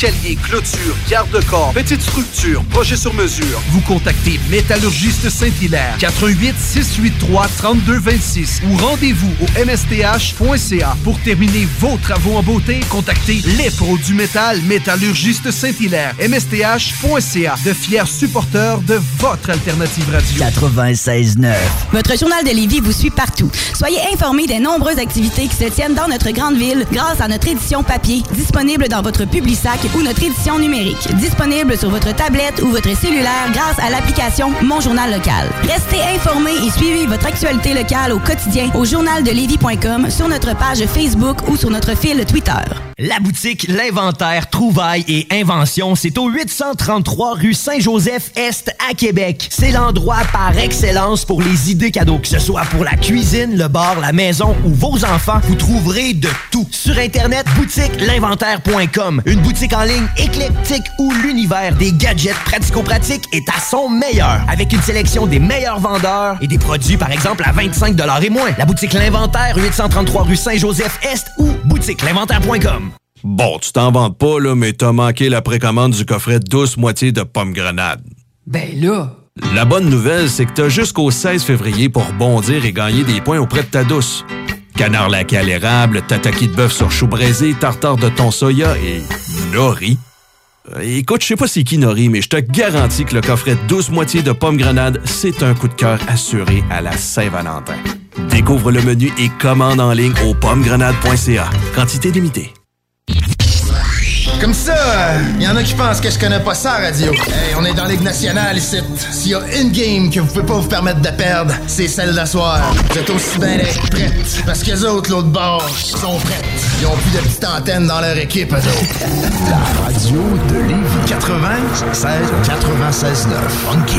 Calier, clôture, garde-corps, petite structure, projet sur mesure. Vous contactez Métallurgiste Saint-Hilaire, 88 683 3226 ou rendez-vous au msth.ca. Pour terminer vos travaux en beauté, contactez les pros du métal Métallurgiste Saint-Hilaire, msth.ca. De fiers supporters de votre alternative radio. 96.9. Votre journal de Lévis vous suit partout. Soyez informés des nombreuses activités qui se tiennent dans notre grande ville grâce à notre édition papier, disponible dans votre Publisac ou notre édition numérique. Disponible sur votre tablette ou votre cellulaire grâce à l'application Mon Journal Local. Restez informés et suivez votre actualité locale au quotidien au journaldelevis.com, sur notre page Facebook ou sur notre fil Twitter. La boutique L'Inventaire, Trouvailles et Inventions, c'est au 833 rue Saint-Joseph-Est à Québec. C'est l'endroit par excellence pour les idées cadeaux, que ce soit pour la cuisine, le bar, la maison ou vos enfants, vous trouverez de tout. Sur Internet, boutique l'inventaire.com. Une boutique en ligne éclectique où l'univers des gadgets pratico-pratiques est à son meilleur. Avec une sélection des meilleurs vendeurs et des produits, par exemple, à 25 et moins. La boutique L'Inventaire, 833 rue Saint-Joseph-Est ou boutique l'inventaire.com. Bon, tu t'en vantes pas, là, mais t'as manqué la précommande du coffret douce moitié de pommes grenades. Ben là... La bonne nouvelle, c'est que t'as jusqu'au 16 février pour bondir et gagner des points auprès de ta douce. Canard laqué à tataki de bœuf sur chou braisé, tartare de thon soya et nori. Euh, Écoute, je sais pas c'est qui Nori, mais je te garantis que le coffret douce moitié de pommes grenades, c'est un coup de cœur assuré à la Saint-Valentin. Découvre le menu et commande en ligne au pommegrenade.ca. Quantité limitée. Comme ça, il y en a qui pensent que je connais pas ça, radio. Hey, on est dans Ligue nationale ici. S'il y a une game que vous pouvez pas vous permettre de perdre, c'est celle d'asseoir. Vous êtes aussi bien d'être prêtes. Parce que les autres, l'autre bord, sont prêtes. Ils ont plus de petites antennes dans leur équipe, eux autres. La radio de Lévis. 96 96 9. Funky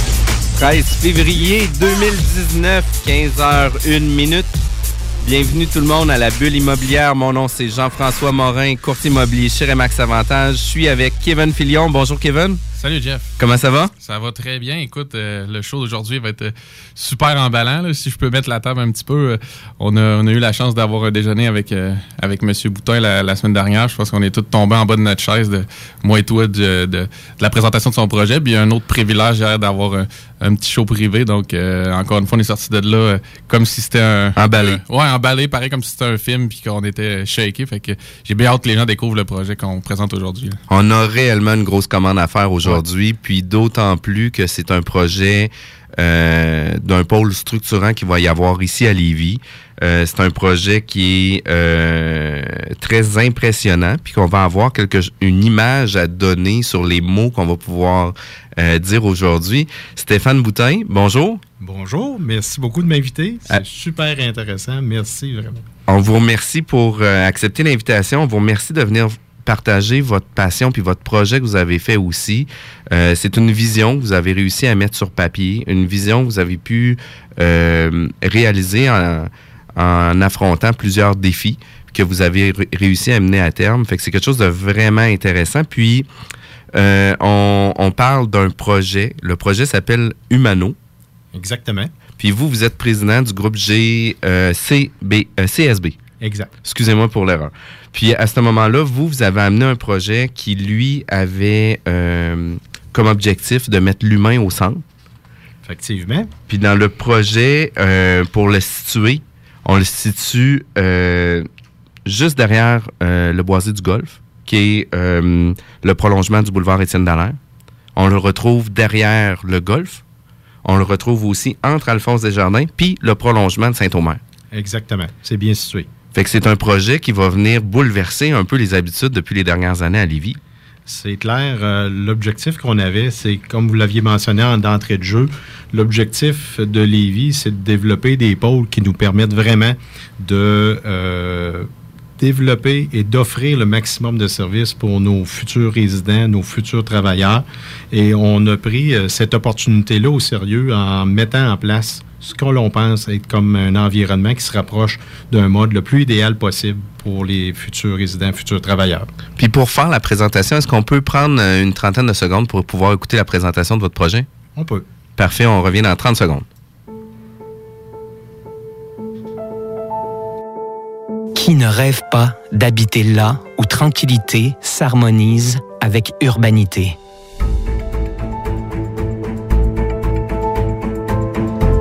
13 février 2019, 15h01 minute. Bienvenue tout le monde à la bulle immobilière. Mon nom c'est Jean-François Morin, courtier immobilier chez Remax Avantage. Je suis avec Kevin Filion. Bonjour Kevin. Salut Jeff. Comment ça va? Ça va très bien. Écoute, euh, le show d'aujourd'hui va être euh, super emballant. là. Si je peux mettre la table un petit peu, euh, on, a, on a eu la chance d'avoir un déjeuner avec, euh, avec M. Boutin la, la semaine dernière. Je pense qu'on est tous tombés en bas de notre chaise, de, moi et toi, de, de- de la présentation de son projet. Puis il y a un autre privilège d'avoir un, un petit show privé. Donc, euh, encore une fois, on est sorti de là euh, comme si c'était un... Emballé. un- ouais, emballé, pareil comme si c'était un film puis qu'on était shaké. Fait que j'ai bien hâte que les gens découvrent le projet qu'on présente aujourd'hui. On a réellement une grosse commande à faire aujourd'hui, puis d'autant plus que c'est un projet euh, d'un pôle structurant qui va y avoir ici à Lévis. Euh, c'est un projet qui est euh, très impressionnant, puis qu'on va avoir quelque, une image à donner sur les mots qu'on va pouvoir dire aujourd'hui. Stéphane Boutin, bonjour. Bonjour, merci beaucoup de m'inviter. C'est Ah. super intéressant. Merci vraiment. On vous remercie pour accepter l'invitation. On vous remercie de venir partager votre passion puis votre projet que vous avez fait aussi. Euh, c'est une vision que vous avez réussi à mettre sur papier, une vision que vous avez pu euh, réaliser en, en affrontant plusieurs défis que vous avez ré- réussi à mener à terme. Fait que c'est quelque chose de vraiment intéressant. Puis, euh, on, on parle d'un projet. Le projet s'appelle Humano. Exactement. Puis vous, vous êtes président du groupe G, CB, CSB. Exact. Excusez-moi pour l'erreur. Puis à ce moment-là, vous, vous avez amené un projet qui, lui, avait euh, comme objectif de mettre l'humain au centre. Effectivement. Puis dans le projet, euh, pour le situer, on le situe euh, juste derrière le boisé du Golfe, qui est le prolongement du boulevard Étienne Dallaire. On le retrouve derrière le Golfe. On le retrouve aussi entre Alphonse Desjardins puis le prolongement de Saint-Omer. Exactement. C'est bien situé. Fait que c'est un projet qui va venir bouleverser un peu les habitudes depuis les dernières années à Lévis. C'est clair. euh, l'objectif qu'on avait, c'est, comme vous l'aviez mentionné en d'entrée de jeu, l'objectif de Lévis, c'est de développer des pôles qui nous permettent vraiment de euh, développer et d'offrir le maximum de services pour nos futurs résidents, nos futurs travailleurs. Et on a pris euh, cette opportunité-là au sérieux en mettant en place ce qu'on l'on pense être comme un environnement qui se rapproche d'un mode le plus idéal possible pour les futurs résidents, futurs travailleurs. Puis pour faire la présentation, est-ce qu'on peut prendre euh, une trentaine de secondes pour pouvoir écouter la présentation de votre projet? On peut. Parfait, on revient dans 30 secondes. Ne rêve pas d'habiter là où tranquillité s'harmonise avec urbanité?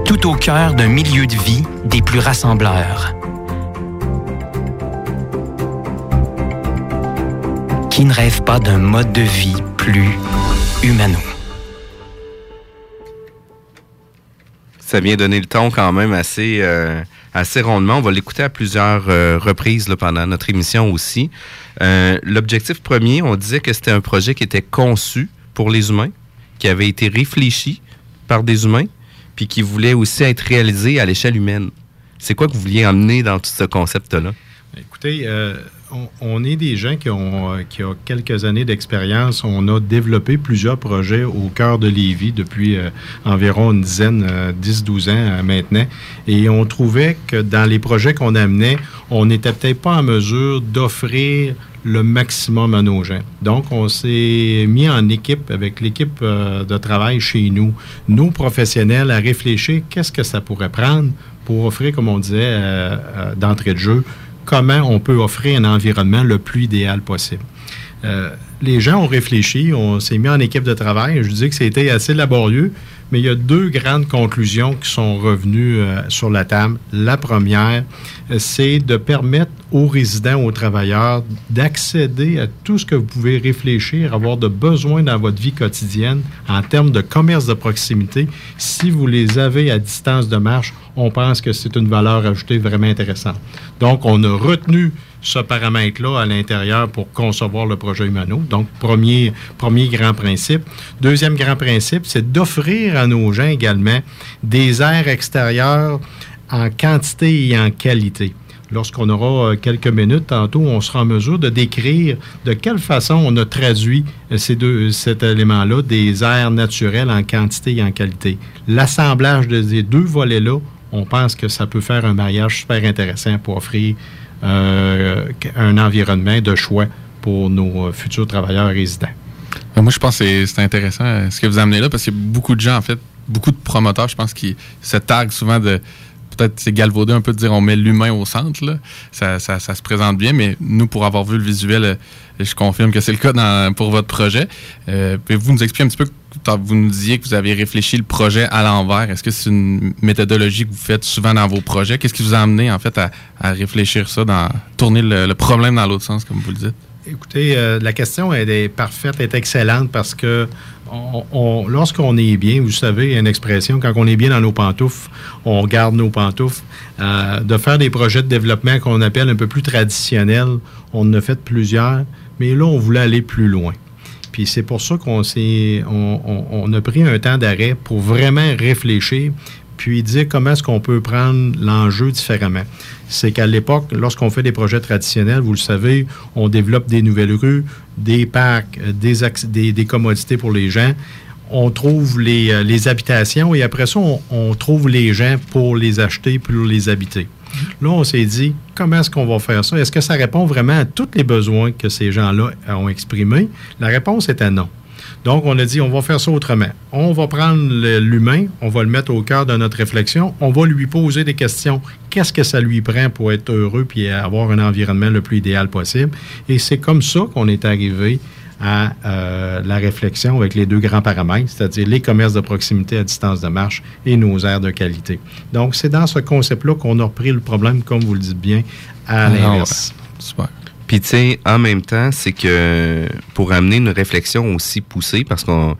Tout au cœur d'un milieu de vie des plus rassembleurs. Qui ne rêve pas d'un mode de vie plus humano? Ça vient donner le ton quand même assez, euh, assez rondement. On va l'écouter à plusieurs euh, reprises là, pendant notre émission aussi. Euh, L'objectif premier, on disait que c'était un projet qui était conçu pour les humains, qui avait été réfléchi par des humains, puis qui voulait aussi être réalisé à l'échelle humaine. C'est quoi que vous vouliez emmener dans tout ce concept-là? Écoutez, euh, on, est des gens qui ont, euh, qui ont quelques années d'expérience. On a développé plusieurs projets au cœur de Lévis depuis euh, environ une dizaine, euh, 10-12 ans euh, maintenant. Et on trouvait que dans les projets qu'on amenait, on n'était peut-être pas en mesure d'offrir le maximum à nos gens. Donc, on s'est mis en équipe avec l'équipe de travail chez nous, nous professionnels, à réfléchir qu'est-ce que ça pourrait prendre pour offrir, comme on disait d'entrée de jeu, comment on peut offrir un environnement le plus idéal possible. Euh, les gens ont réfléchi, on s'est mis en équipe de travail. Je dis que c'était assez laborieux, mais il y a deux grandes conclusions qui sont revenues euh, sur la table. La première, euh, c'est de permettre aux résidents, aux travailleurs d'accéder à tout ce que vous pouvez réfléchir, avoir de besoins dans votre vie quotidienne en termes de commerce de proximité. Si vous les avez à distance de marche, on pense que c'est une valeur ajoutée vraiment intéressante. Donc, on a retenu ce paramètre-là à l'intérieur pour concevoir le projet Humano. Donc, premier, premier grand principe. Deuxième grand principe, c'est d'offrir à nos gens également des airs extérieurs en quantité et en qualité. Lorsqu'on aura euh, quelques minutes tantôt, on sera en mesure de décrire de quelle façon on a traduit euh, ces deux, cet élément-là, des airs naturels en quantité et en qualité. L'assemblage de ces deux volets-là, on pense que ça peut faire un mariage super intéressant pour offrir un environnement de choix pour nos euh, futurs travailleurs résidents. Ben, moi, je pense que c'est- intéressant euh, ce que vous amenez là parce qu'il y a beaucoup de gens, en fait, beaucoup de promoteurs, je pense, qui se targuent souvent de. Peut-être c'est galvaudé un peu de dire on met l'humain au centre. Là. Ça, ça- se présente bien, mais nous, pour avoir vu le visuel, euh, je confirme que c'est le cas pour votre projet. Euh, Pouvez-vous nous expliquer un petit peu, vous nous disiez que vous avez réfléchi le projet à l'envers. Est-ce que c'est une méthodologie que vous faites souvent dans vos projets? Qu'est-ce qui vous a amené, en fait, à, réfléchir ça, dans tourner le, problème dans l'autre sens, comme vous le dites? Écoutez, euh, la question est parfaite, est excellente parce que on- on- lorsqu'on est bien, vous savez, il y a une expression, quand on est bien dans nos pantoufles, on garde nos pantoufles. Euh, de faire des projets de développement qu'on appelle un peu plus traditionnels, on en a fait plusieurs, mais là, on voulait aller plus loin. Puis c'est pour ça qu'on a pris un temps d'arrêt pour vraiment réfléchir, puis dire comment est-ce qu'on peut prendre l'enjeu différemment. C'est qu'à l'époque, lorsqu'on fait des projets traditionnels, vous le savez, on développe des nouvelles rues, des parcs, des, des, commodités pour les gens. On trouve les, euh, habitations et après ça, on trouve les gens pour les acheter, pour les habiter. Là, on s'est dit, comment est-ce qu'on va faire ça? Est-ce que ça répond vraiment à tous les besoins que ces gens-là ont exprimés? La réponse était non. Donc, on a dit, on va faire ça autrement. On va prendre l'humain, on va le mettre au cœur de notre réflexion, on va lui poser des questions. Qu'est-ce que ça lui prend pour être heureux puis avoir un environnement le plus idéal possible? Et c'est comme ça qu'on est arrivé à euh, la réflexion avec les deux grands paramètres, c'est-à-dire les commerces de proximité à distance de marche et nos aires de qualité. Donc, c'est dans ce concept-là qu'on a repris le problème, comme vous le dites bien, à Ah, l'inverse. Super. Puis, tu sais, en même temps, c'est que pour amener une réflexion aussi poussée, parce qu'on.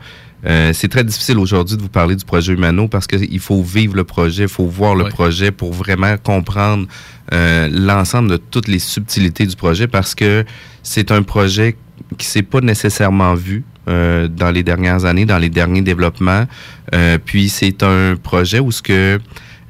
euh, c'est très difficile aujourd'hui de vous parler du projet Humano parce qu'il faut vivre le projet, il faut voir le Ouais. projet pour vraiment comprendre euh, l'ensemble de toutes les subtilités du projet parce que c'est un projet qui s'est pas nécessairement vu euh, dans les dernières années, dans les derniers développements. Euh, puis c'est un projet où ce que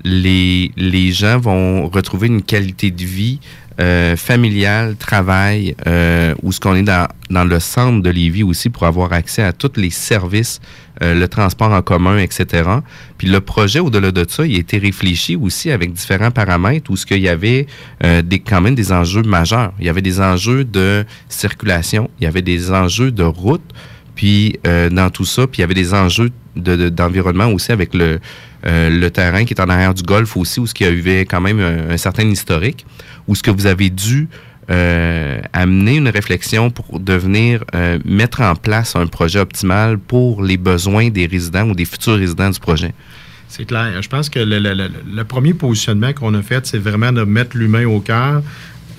les, les gens vont retrouver une qualité de vie euh, familial, travail, euh, où ce qu'on est dans, le centre de Lévis aussi pour avoir accès à tous les services, euh, le transport en commun, etc. Puis le projet, au-delà de ça, il a été réfléchi aussi avec différents paramètres où ce qu'il y avait euh, des, quand même des enjeux majeurs. Il y avait des enjeux de circulation, il y avait des enjeux de route, puis dans tout ça, puis il y avait des enjeux de- de- d'environnement aussi avec le, euh, le terrain qui est en arrière du golfe aussi, où ce qu'il y avait quand même un, certain historique, où ce que vous avez dû euh, amener une réflexion pour devenir euh, mettre en place un projet optimal pour les besoins des résidents ou des futurs résidents du projet. C'est clair. Je pense que le premier positionnement qu'on a fait, c'est vraiment de mettre l'humain au cœur.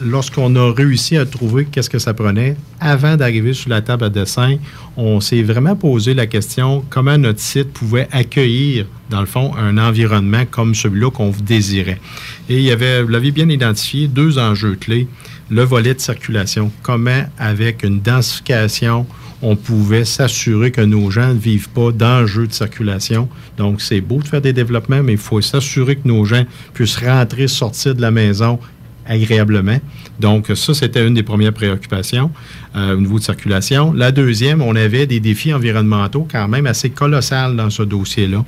Lorsqu'on a réussi à trouver qu'est-ce que ça prenait, avant d'arriver sur la table à dessin, on s'est vraiment posé la question comment notre site pouvait accueillir, dans le fond, un environnement comme celui-là qu'on désirait. Et il y avait, vous l'avez bien identifié, deux enjeux clés. Le volet de circulation. Comment, avec une densification, on pouvait s'assurer que nos gens ne vivent pas d'enjeux de circulation. Donc, c'est beau de faire des développements, mais il faut s'assurer que nos gens puissent rentrer, sortir de la maison agréablement. Donc, ça, c'était une des premières préoccupations euh, au niveau de circulation. La deuxième, on avait des défis environnementaux quand même assez colossales dans ce dossier-là,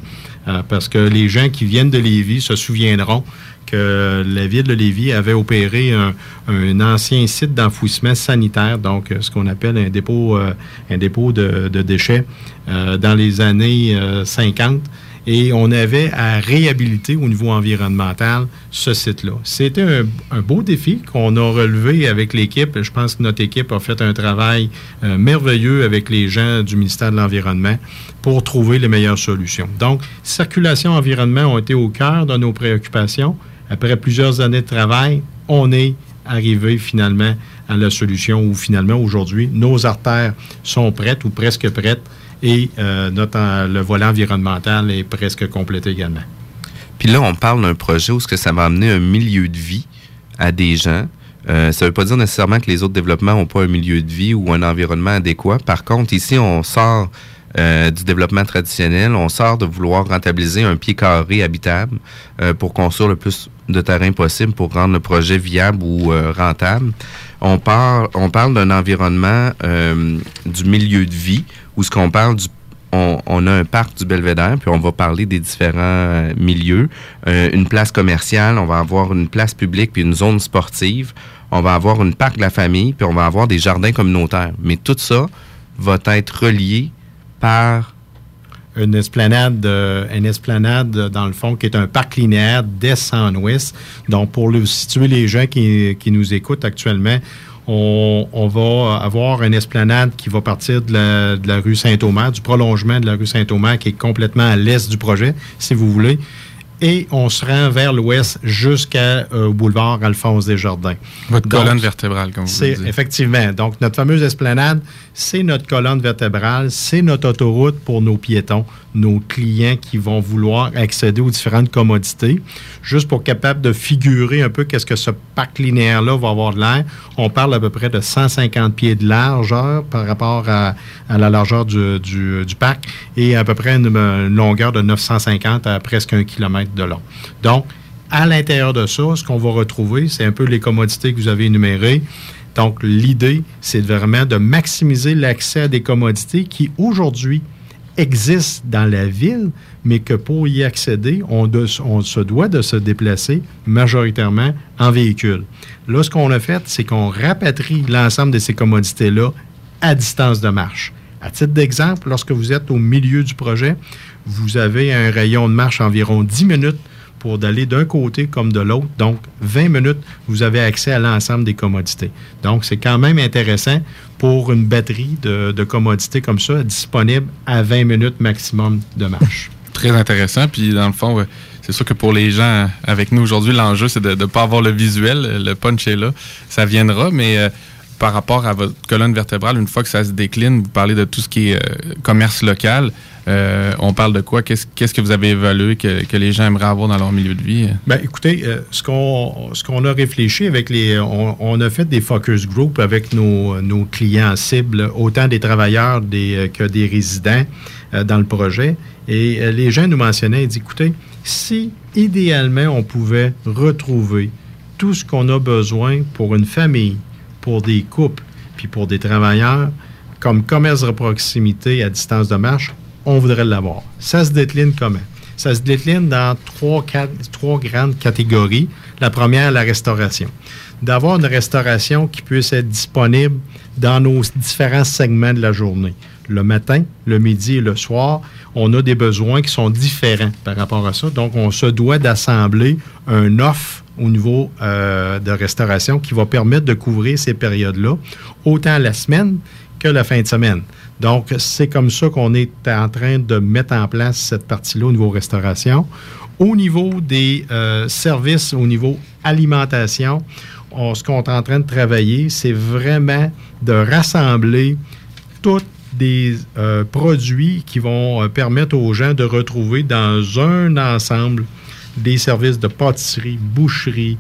euh, parce que les gens qui viennent de Lévis se souviendront que la ville de Lévis avait opéré un, ancien site d'enfouissement sanitaire, donc euh, ce qu'on appelle un dépôt, un dépôt de, de déchets dans les années euh, 50. Et on avait à réhabiliter au niveau environnemental ce site-là. C'était un, beau défi qu'on a relevé avec l'équipe. Je pense que notre équipe a fait un travail euh, merveilleux avec les gens du ministère de l'Environnement pour trouver les meilleures solutions. Donc, circulation, environnement ont été au cœur de nos préoccupations. Après plusieurs années de travail, on est arrivé finalement à la solution où finalement aujourd'hui, nos artères sont prêtes ou presque prêtes et euh, notre, en- le volet environnemental est presque complété également. Puis là, on parle d'un projet où ce que ça va amener un milieu de vie à des gens. Euh, ça ne veut pas dire nécessairement que les autres développements n'ont pas un milieu de vie ou un environnement adéquat. Par contre, ici, on sort euh, du développement traditionnel, on sort de vouloir rentabiliser un pied carré habitable euh, pour construire le plus de terrain possible pour rendre le projet viable ou euh, rentable. On parle, on parle d'un environnement euh, du milieu de vie où ce qu'on parle du on, a un parc du Belvédère, puis on va parler des différents euh, milieux. Euh, une place commerciale, on va avoir une place publique, puis une zone sportive. On va avoir une parc de la famille, puis on va avoir des jardins communautaires. Mais tout ça va être relié par une esplanade, euh, une esplanade, euh, dans le fond, qui est un parc linéaire d'est en ouest. Donc, pour le, situer les gens qui, qui nous écoutent actuellement, on, on va avoir une esplanade qui va partir de la, de la rue Saint-Omer, du prolongement de la rue Saint-Omer, qui est complètement à l'est du projet, si vous voulez. Et on se rend vers l'ouest jusqu'à euh, boulevard Alphonse Desjardins. Votre Donc, colonne vertébrale, comme vous dites. effectivement. Donc, notre fameuse esplanade, c'est notre colonne vertébrale, c'est notre autoroute pour nos piétons, nos clients qui vont vouloir accéder aux différentes commodités. Juste pour capable de figurer un peu qu'est-ce que ce parc linéaire-là va avoir de l'air, on parle à peu près de 150 pieds de largeur par rapport à, à la largeur du, du- du parc et à peu près une, une longueur de 950 à presque un kilomètre de long. Donc, à l'intérieur de ça, ce qu'on va retrouver, c'est un peu les commodités que vous avez énumérées. Donc, l'idée, c'est vraiment de maximiser l'accès à des commodités qui, aujourd'hui, existent dans la ville, mais que pour y accéder, on, on se doit de se déplacer majoritairement en véhicule. Là, ce qu'on a fait, c'est qu'on rapatrie l'ensemble de ces commodités-là à distance de marche. À titre d'exemple, lorsque vous êtes au milieu du projet, vous avez un rayon de marche environ 10 minutes pour d'aller d'un côté comme de l'autre. Donc, 20 minutes, vous avez accès à l'ensemble des commodités. Donc, c'est quand même intéressant pour une batterie de, commodités comme ça, disponible à 20 minutes maximum de marche. Très intéressant. Puis, dans le fond, c'est sûr que pour les gens avec nous aujourd'hui, l'enjeu, c'est de ne pas avoir le visuel. Le punch est là. Ça viendra, mais euh, par rapport à votre colonne vertébrale, une fois que ça se décline, vous parlez de tout ce qui est euh, commerce local. Euh, on parle de quoi? Qu'est-ce que vous avez évalué que, les gens aimeraient avoir dans leur milieu de vie? Ben, écoutez, euh, ce qu'on a réfléchi avec les. On, a fait des focus group avec nos, nos clients cibles, autant des travailleurs euh, que des résidents dans le projet. Et les gens nous mentionnaient, ils disent écoutez, si idéalement on pouvait retrouver tout ce qu'on a besoin pour une famille, pour des couples, puis pour des travailleurs, comme commerce de proximité à distance de marche, on voudrait l'avoir. Ça se décline comment? Ça se décline dans trois, grandes catégories. La première, la restauration. D'avoir une restauration qui puisse être disponible dans nos différents segments de la journée. Le matin, le midi et le soir, on a des besoins qui sont différents par rapport à ça. Donc, on se doit d'assembler un offre au niveau euh, de restauration qui va permettre de couvrir ces périodes-là, autant la semaine que la fin de semaine. Donc, c'est comme ça qu'on est en train de mettre en place cette partie-là au niveau restauration. Au niveau des euh, services, au niveau alimentation, on- ce qu'on est en train de travailler, c'est vraiment de rassembler tous des euh, produits qui vont euh, permettre aux gens de retrouver dans un ensemble des services de pâtisserie, boucherie,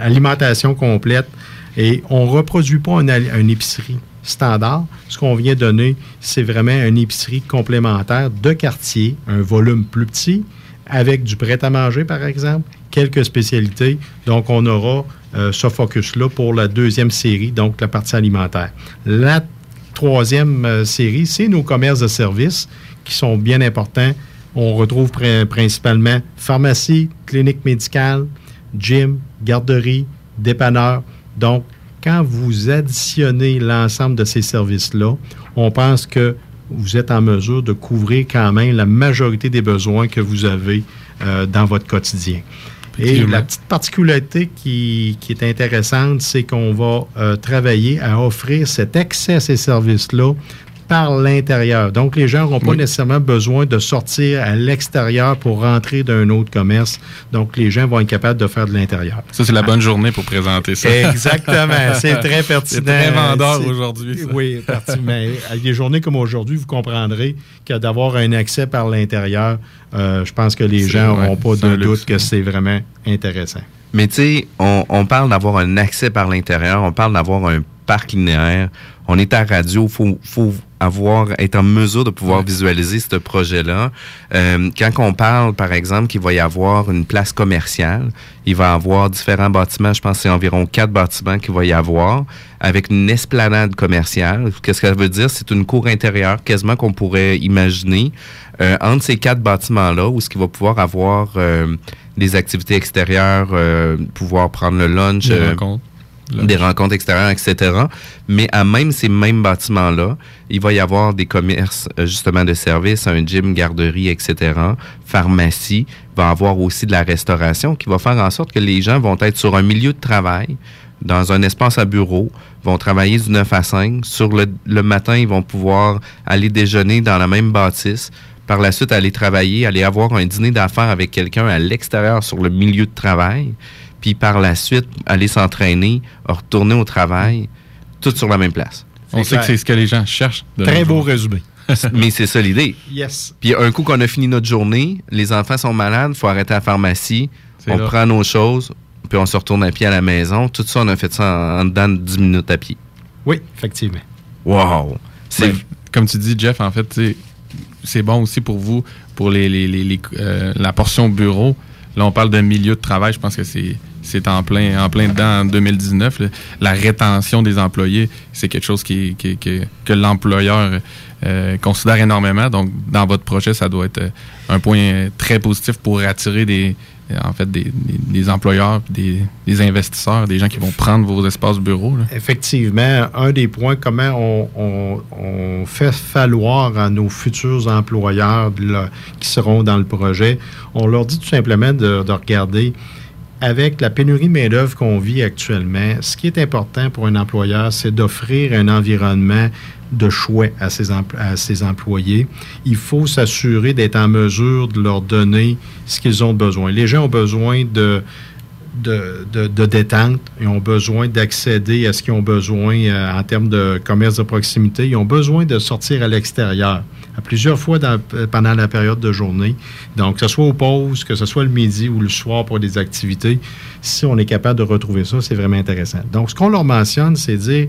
alimentation complète. Et on ne reproduit pas une, épicerie standard. Ce qu'on vient donner, c'est vraiment une épicerie complémentaire de quartier, un volume plus petit, avec du prêt-à-manger, par exemple, quelques spécialités. Donc, on aura euh, ce focus-là pour la deuxième série, donc la partie alimentaire. La troisième euh, série, c'est nos commerces de services qui sont bien importants. On retrouve prin- principalement pharmacie, clinique médicale, gym, garderie, dépanneur. Donc, quand vous additionnez l'ensemble de ces services-là, on pense que vous êtes en mesure de couvrir quand même la majorité des besoins que vous avez euh, dans votre quotidien. Et la petite particularité qui, qui est intéressante, c'est qu'on va euh, travailler à offrir cet accès à ces services-là par l'intérieur. Donc, les gens n'auront pas Oui. nécessairement besoin de sortir à l'extérieur pour rentrer d'un autre commerce. Donc, les gens vont être capables de faire de l'intérieur. Ça, c'est la bonne journée pour présenter ça. Exactement. C'est très pertinent. C'est très vendeur aujourd'hui. Oui, pertinent. Mais des journées comme aujourd'hui, vous comprendrez que d'avoir un accès par l'intérieur, euh, je pense que les gens ouais, n'auront pas de luxe. doute que c'est vraiment intéressant. Mais tu sais, on, on parle d'avoir un accès par l'intérieur, on parle d'avoir un parc linéaire. On est à radio, faut, faut avoir, être en mesure de pouvoir visualiser ce projet-là. Euh, quand on parle, par exemple, qu'il va y avoir une place commerciale, il va y avoir différents bâtiments, je pense que c'est environ quatre bâtiments qu'il va y avoir, avec une esplanade commerciale. Qu'est-ce que ça veut dire? C'est une cour intérieure, quasiment qu'on pourrait imaginer, euh, entre ces quatre bâtiments-là, où ce qu'il va pouvoir avoir euh, des activités extérieures, pouvoir prendre le lunch, Des des rencontres extérieures, etc. Mais à même ces mêmes bâtiments-là, il va y avoir des commerces euh, justement de services, un gym, garderie, etc. Pharmacie, il va y avoir aussi de la restauration qui va faire en sorte que les gens vont être sur un milieu de travail, dans un espace à bureau, vont travailler du 9 à 5. Sur le, le matin, ils vont pouvoir aller déjeuner dans la même bâtisse. Par la suite, aller travailler, aller avoir un dîner d'affaires avec quelqu'un à l'extérieur sur le milieu de travail. Puis par la suite, aller s'entraîner, retourner au travail, tout sur la même place. On sait que c'est ce que les gens cherchent. de Très beau résumé. Mais c'est ça l'idée. Yes. Puis un coup qu'on a fini notre journée, les enfants sont malades, faut arrêter à la pharmacie, on là. prend nos choses, puis on se retourne à pied à la maison. Tout ça, on a fait ça en, en dedans de 10 minutes à pied. Oui, effectivement. Wow! C'est Ben, comme tu dis, Jeff, en fait, c'est bon aussi pour vous, pour les, les- les- les, euh, la portion bureau. Là, on parle de milieu de travail. Je pense que c'est c'est en plein, en plein dedans en 2019. là. La rétention des employés, c'est quelque chose qui, que l'employeur euh, considère énormément. Donc, dans votre projet, ça doit être euh, un point très positif pour attirer des, euh, en fait, des, employeurs, des, investisseurs, des gens qui vont prendre vos espaces bureaux. là. Effectivement, un des points, comment on, fait falloir à nos futurs employeurs qui seront dans le projet, on leur dit tout simplement de regarder avec la pénurie de main-d'œuvre qu'on vit actuellement, ce qui est important pour un employeur, c'est d'offrir un environnement de choix à ses, employés. Il faut s'assurer d'être en mesure de leur donner ce qu'ils ont besoin. Les gens ont besoin de détente, ils ont besoin d'accéder à ce qu'ils ont besoin euh, en termes de commerce de proximité. Ils ont besoin de sortir à l'extérieur plusieurs fois dans- pendant la période de journée. Donc, que ce soit aux pauses, que ce soit le midi ou le soir pour des activités, si on est capable de retrouver ça, c'est vraiment intéressant. Donc, ce qu'on leur mentionne, c'est dire,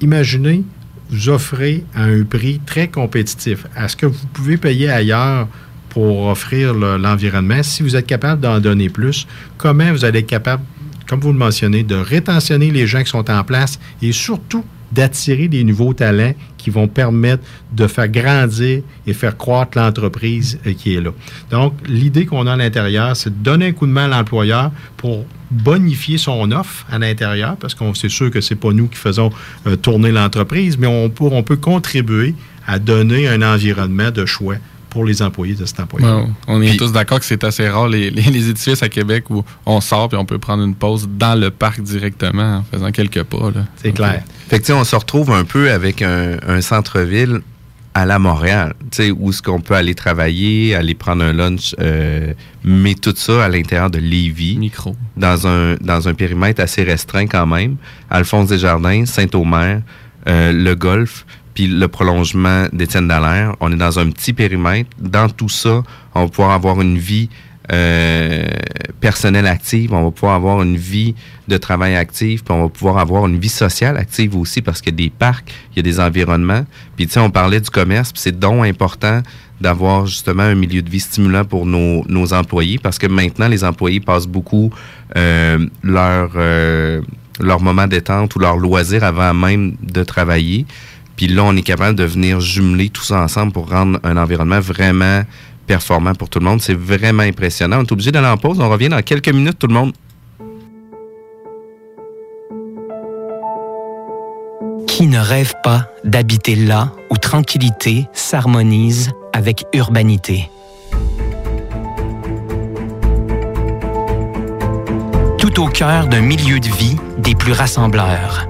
imaginez, vous offrez à un prix très compétitif. À ce que vous pouvez payer ailleurs pour offrir le- l'environnement. Si vous êtes capable d'en donner plus, comment vous allez être capable, comme vous le mentionnez, de rétentionner les gens qui sont en place et surtout d'attirer des nouveaux talents qui vont permettre de faire grandir et faire croître l'entreprise euh, qui est là. Donc, l'idée qu'on a à l'intérieur, c'est de donner un coup de main à l'employeur pour bonifier son offre à l'intérieur, parce qu'on c'est sûr que c'est pas nous qui faisons euh, tourner l'entreprise, mais on peut, on peut contribuer à donner un environnement de choix pour les employés de cet employeur. Ouais, on est tous d'accord que c'est assez rare les, les- les édifices à Québec où on sort puis on peut prendre une pause dans le parc directement en faisant quelques pas. C'est clair. Fait que, on se retrouve un peu avec un, un centre-ville à la Montréal, tu sais, où est-ce qu'on peut aller travailler, aller prendre un lunch, euh, mais tout ça à l'intérieur de Lévis. Micro. Dans un, dans un périmètre assez restreint quand même. Alphonse Desjardins, Saint-Omer, euh, le Golfe, puis le prolongement d'Étienne Dallaire. On est dans un petit périmètre. Dans tout ça, on va pouvoir avoir une vie euh, personnelle active, on va pouvoir avoir une vie de travail active, puis on va pouvoir avoir une vie sociale active aussi parce qu'il y a des parcs, il y a des environnements. Puis tu sais, on parlait du commerce, puis c'est donc important d'avoir justement un milieu de vie stimulant pour nos, nos employés parce que maintenant, les employés passent beaucoup euh, leur, euh, leur moment détente ou leur loisir avant même de travailler. Puis là, on est capable de venir jumeler tout ça ensemble pour rendre un environnement vraiment performant pour tout le monde. C'est vraiment impressionnant. On est obligé d'aller en pause. On revient dans quelques minutes, tout le monde. Qui ne rêve pas d'habiter là où tranquillité s'harmonise avec urbanité? Tout au cœur d'un milieu de vie des plus rassembleurs.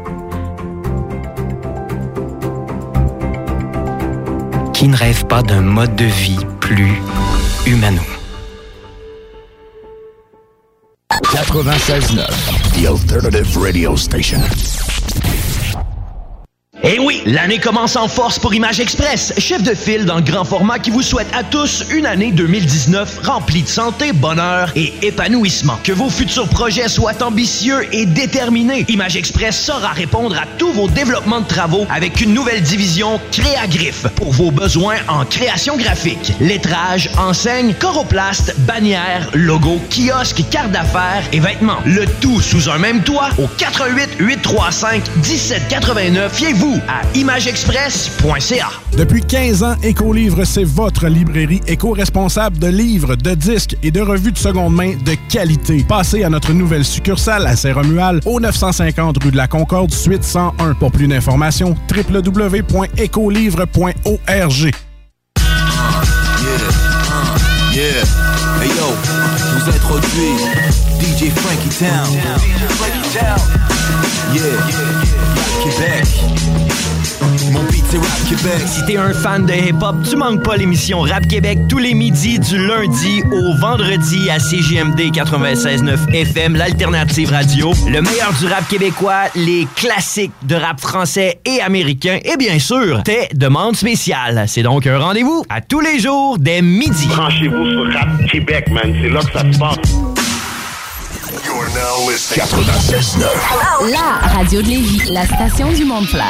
Qui ne rêve pas d'un mode de vie plus humano? 96.9, The Alternative Radio Station. Eh oui, l'année commence en force pour Image Express, chef de file dans le grand format qui vous souhaite à tous une année 2019 remplie de santé, bonheur et épanouissement. Que vos futurs projets soient ambitieux et déterminés, Image Express saura répondre à tous vos développements de travaux avec une nouvelle division Créagriffe pour vos besoins en création graphique, lettrage, enseigne, coroplaste, bannière, logo, kiosque, carte d'affaires et vêtements. Le tout sous un même toit au 88 835 1789. Fiez-vous à imageexpress.ca. Depuis 15 ans, Écolivre, c'est votre librairie éco-responsable de livres, de disques et de revues de seconde main de qualité. Passez à notre nouvelle succursale à Saint-Romuald, au 950 rue de la Concorde, suite 101. Pour plus d'informations, www.écolivre.org. vous introduis DJ Frankie Town. Yeah, Québec. Mon beat c'est Rap Québec. Si t'es un fan de hip-hop, tu manques pas l'émission Rap Québec tous les midis du lundi au vendredi à CGMD 96.9 FM, l'alternative radio. Le meilleur du rap québécois, les classiques de rap français et américain et bien sûr, tes demandes spéciales. C'est donc un rendez-vous à tous les jours dès midi. Branchez-vous sur Rap Québec, man. C'est là que ça se passe. 96.9. La radio de Lévis, la station du Mont-Fly.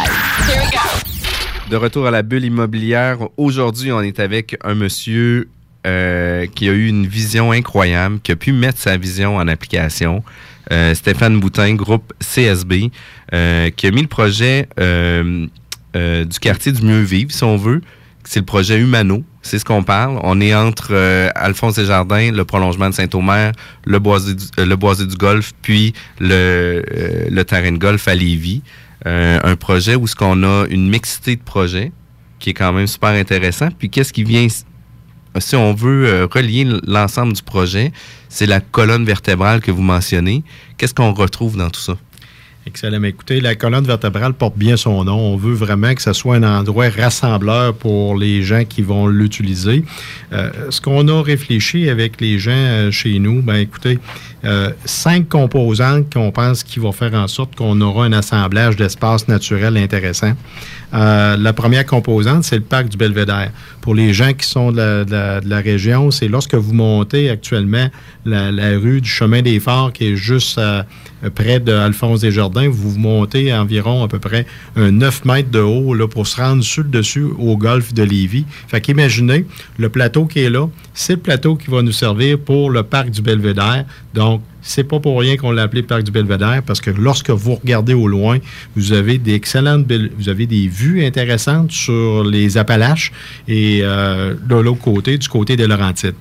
De retour à la bulle immobilière. Aujourd'hui, on est avec un monsieur euh, qui a eu une vision incroyable, qui a pu mettre sa vision en application. Euh, Stéphane Boutin, groupe CSB, euh, qui a mis le projet euh, euh, du quartier du mieux vivre, si on veut. C'est le projet Humano. C'est ce qu'on parle. On est entre euh, Alphonse Desjardins, le prolongement de Saint-Omer, le boisé du, euh, le boisé du golf, puis le, euh, terrain de golf à Lévis. Euh, un projet où ce qu'on a une mixité de projets qui est quand même super intéressant. Puis qu'est-ce qui vient, si on veut relier l'ensemble du projet, c'est la colonne vertébrale que vous mentionnez. Qu'est-ce qu'on retrouve dans tout ça? Excellent. Écoutez, la colonne vertébrale porte bien son nom. On veut vraiment que ce soit un endroit rassembleur pour les gens qui vont l'utiliser. Euh, ce qu'on a réfléchi avec les gens euh, chez nous, ben écoutez, euh, cinq composantes qu'on pense qui vont faire en sorte qu'on aura un assemblage d'espaces naturels intéressants. Euh, la première composante, c'est le parc du Belvédère. Pour les gens qui sont de la, de de région, c'est lorsque vous montez actuellement la, rue du chemin des Forts qui est juste euh, près d'Alphonse Desjardins, vous montez environ à peu près un 9 mètres de haut là, pour se rendre sur le dessus au golfe de Lévis. Fait qu'imaginez, le plateau qui est là, c'est le plateau qui va nous servir pour le parc du Belvédère. Donc, c'est pas pour rien qu'on l'a appelé parc du Belvédère, parce que lorsque vous regardez au loin, vous avez des excellentes, belles- vous avez des vues intéressantes sur les Appalaches et euh, de l'autre côté, du côté des Laurentides.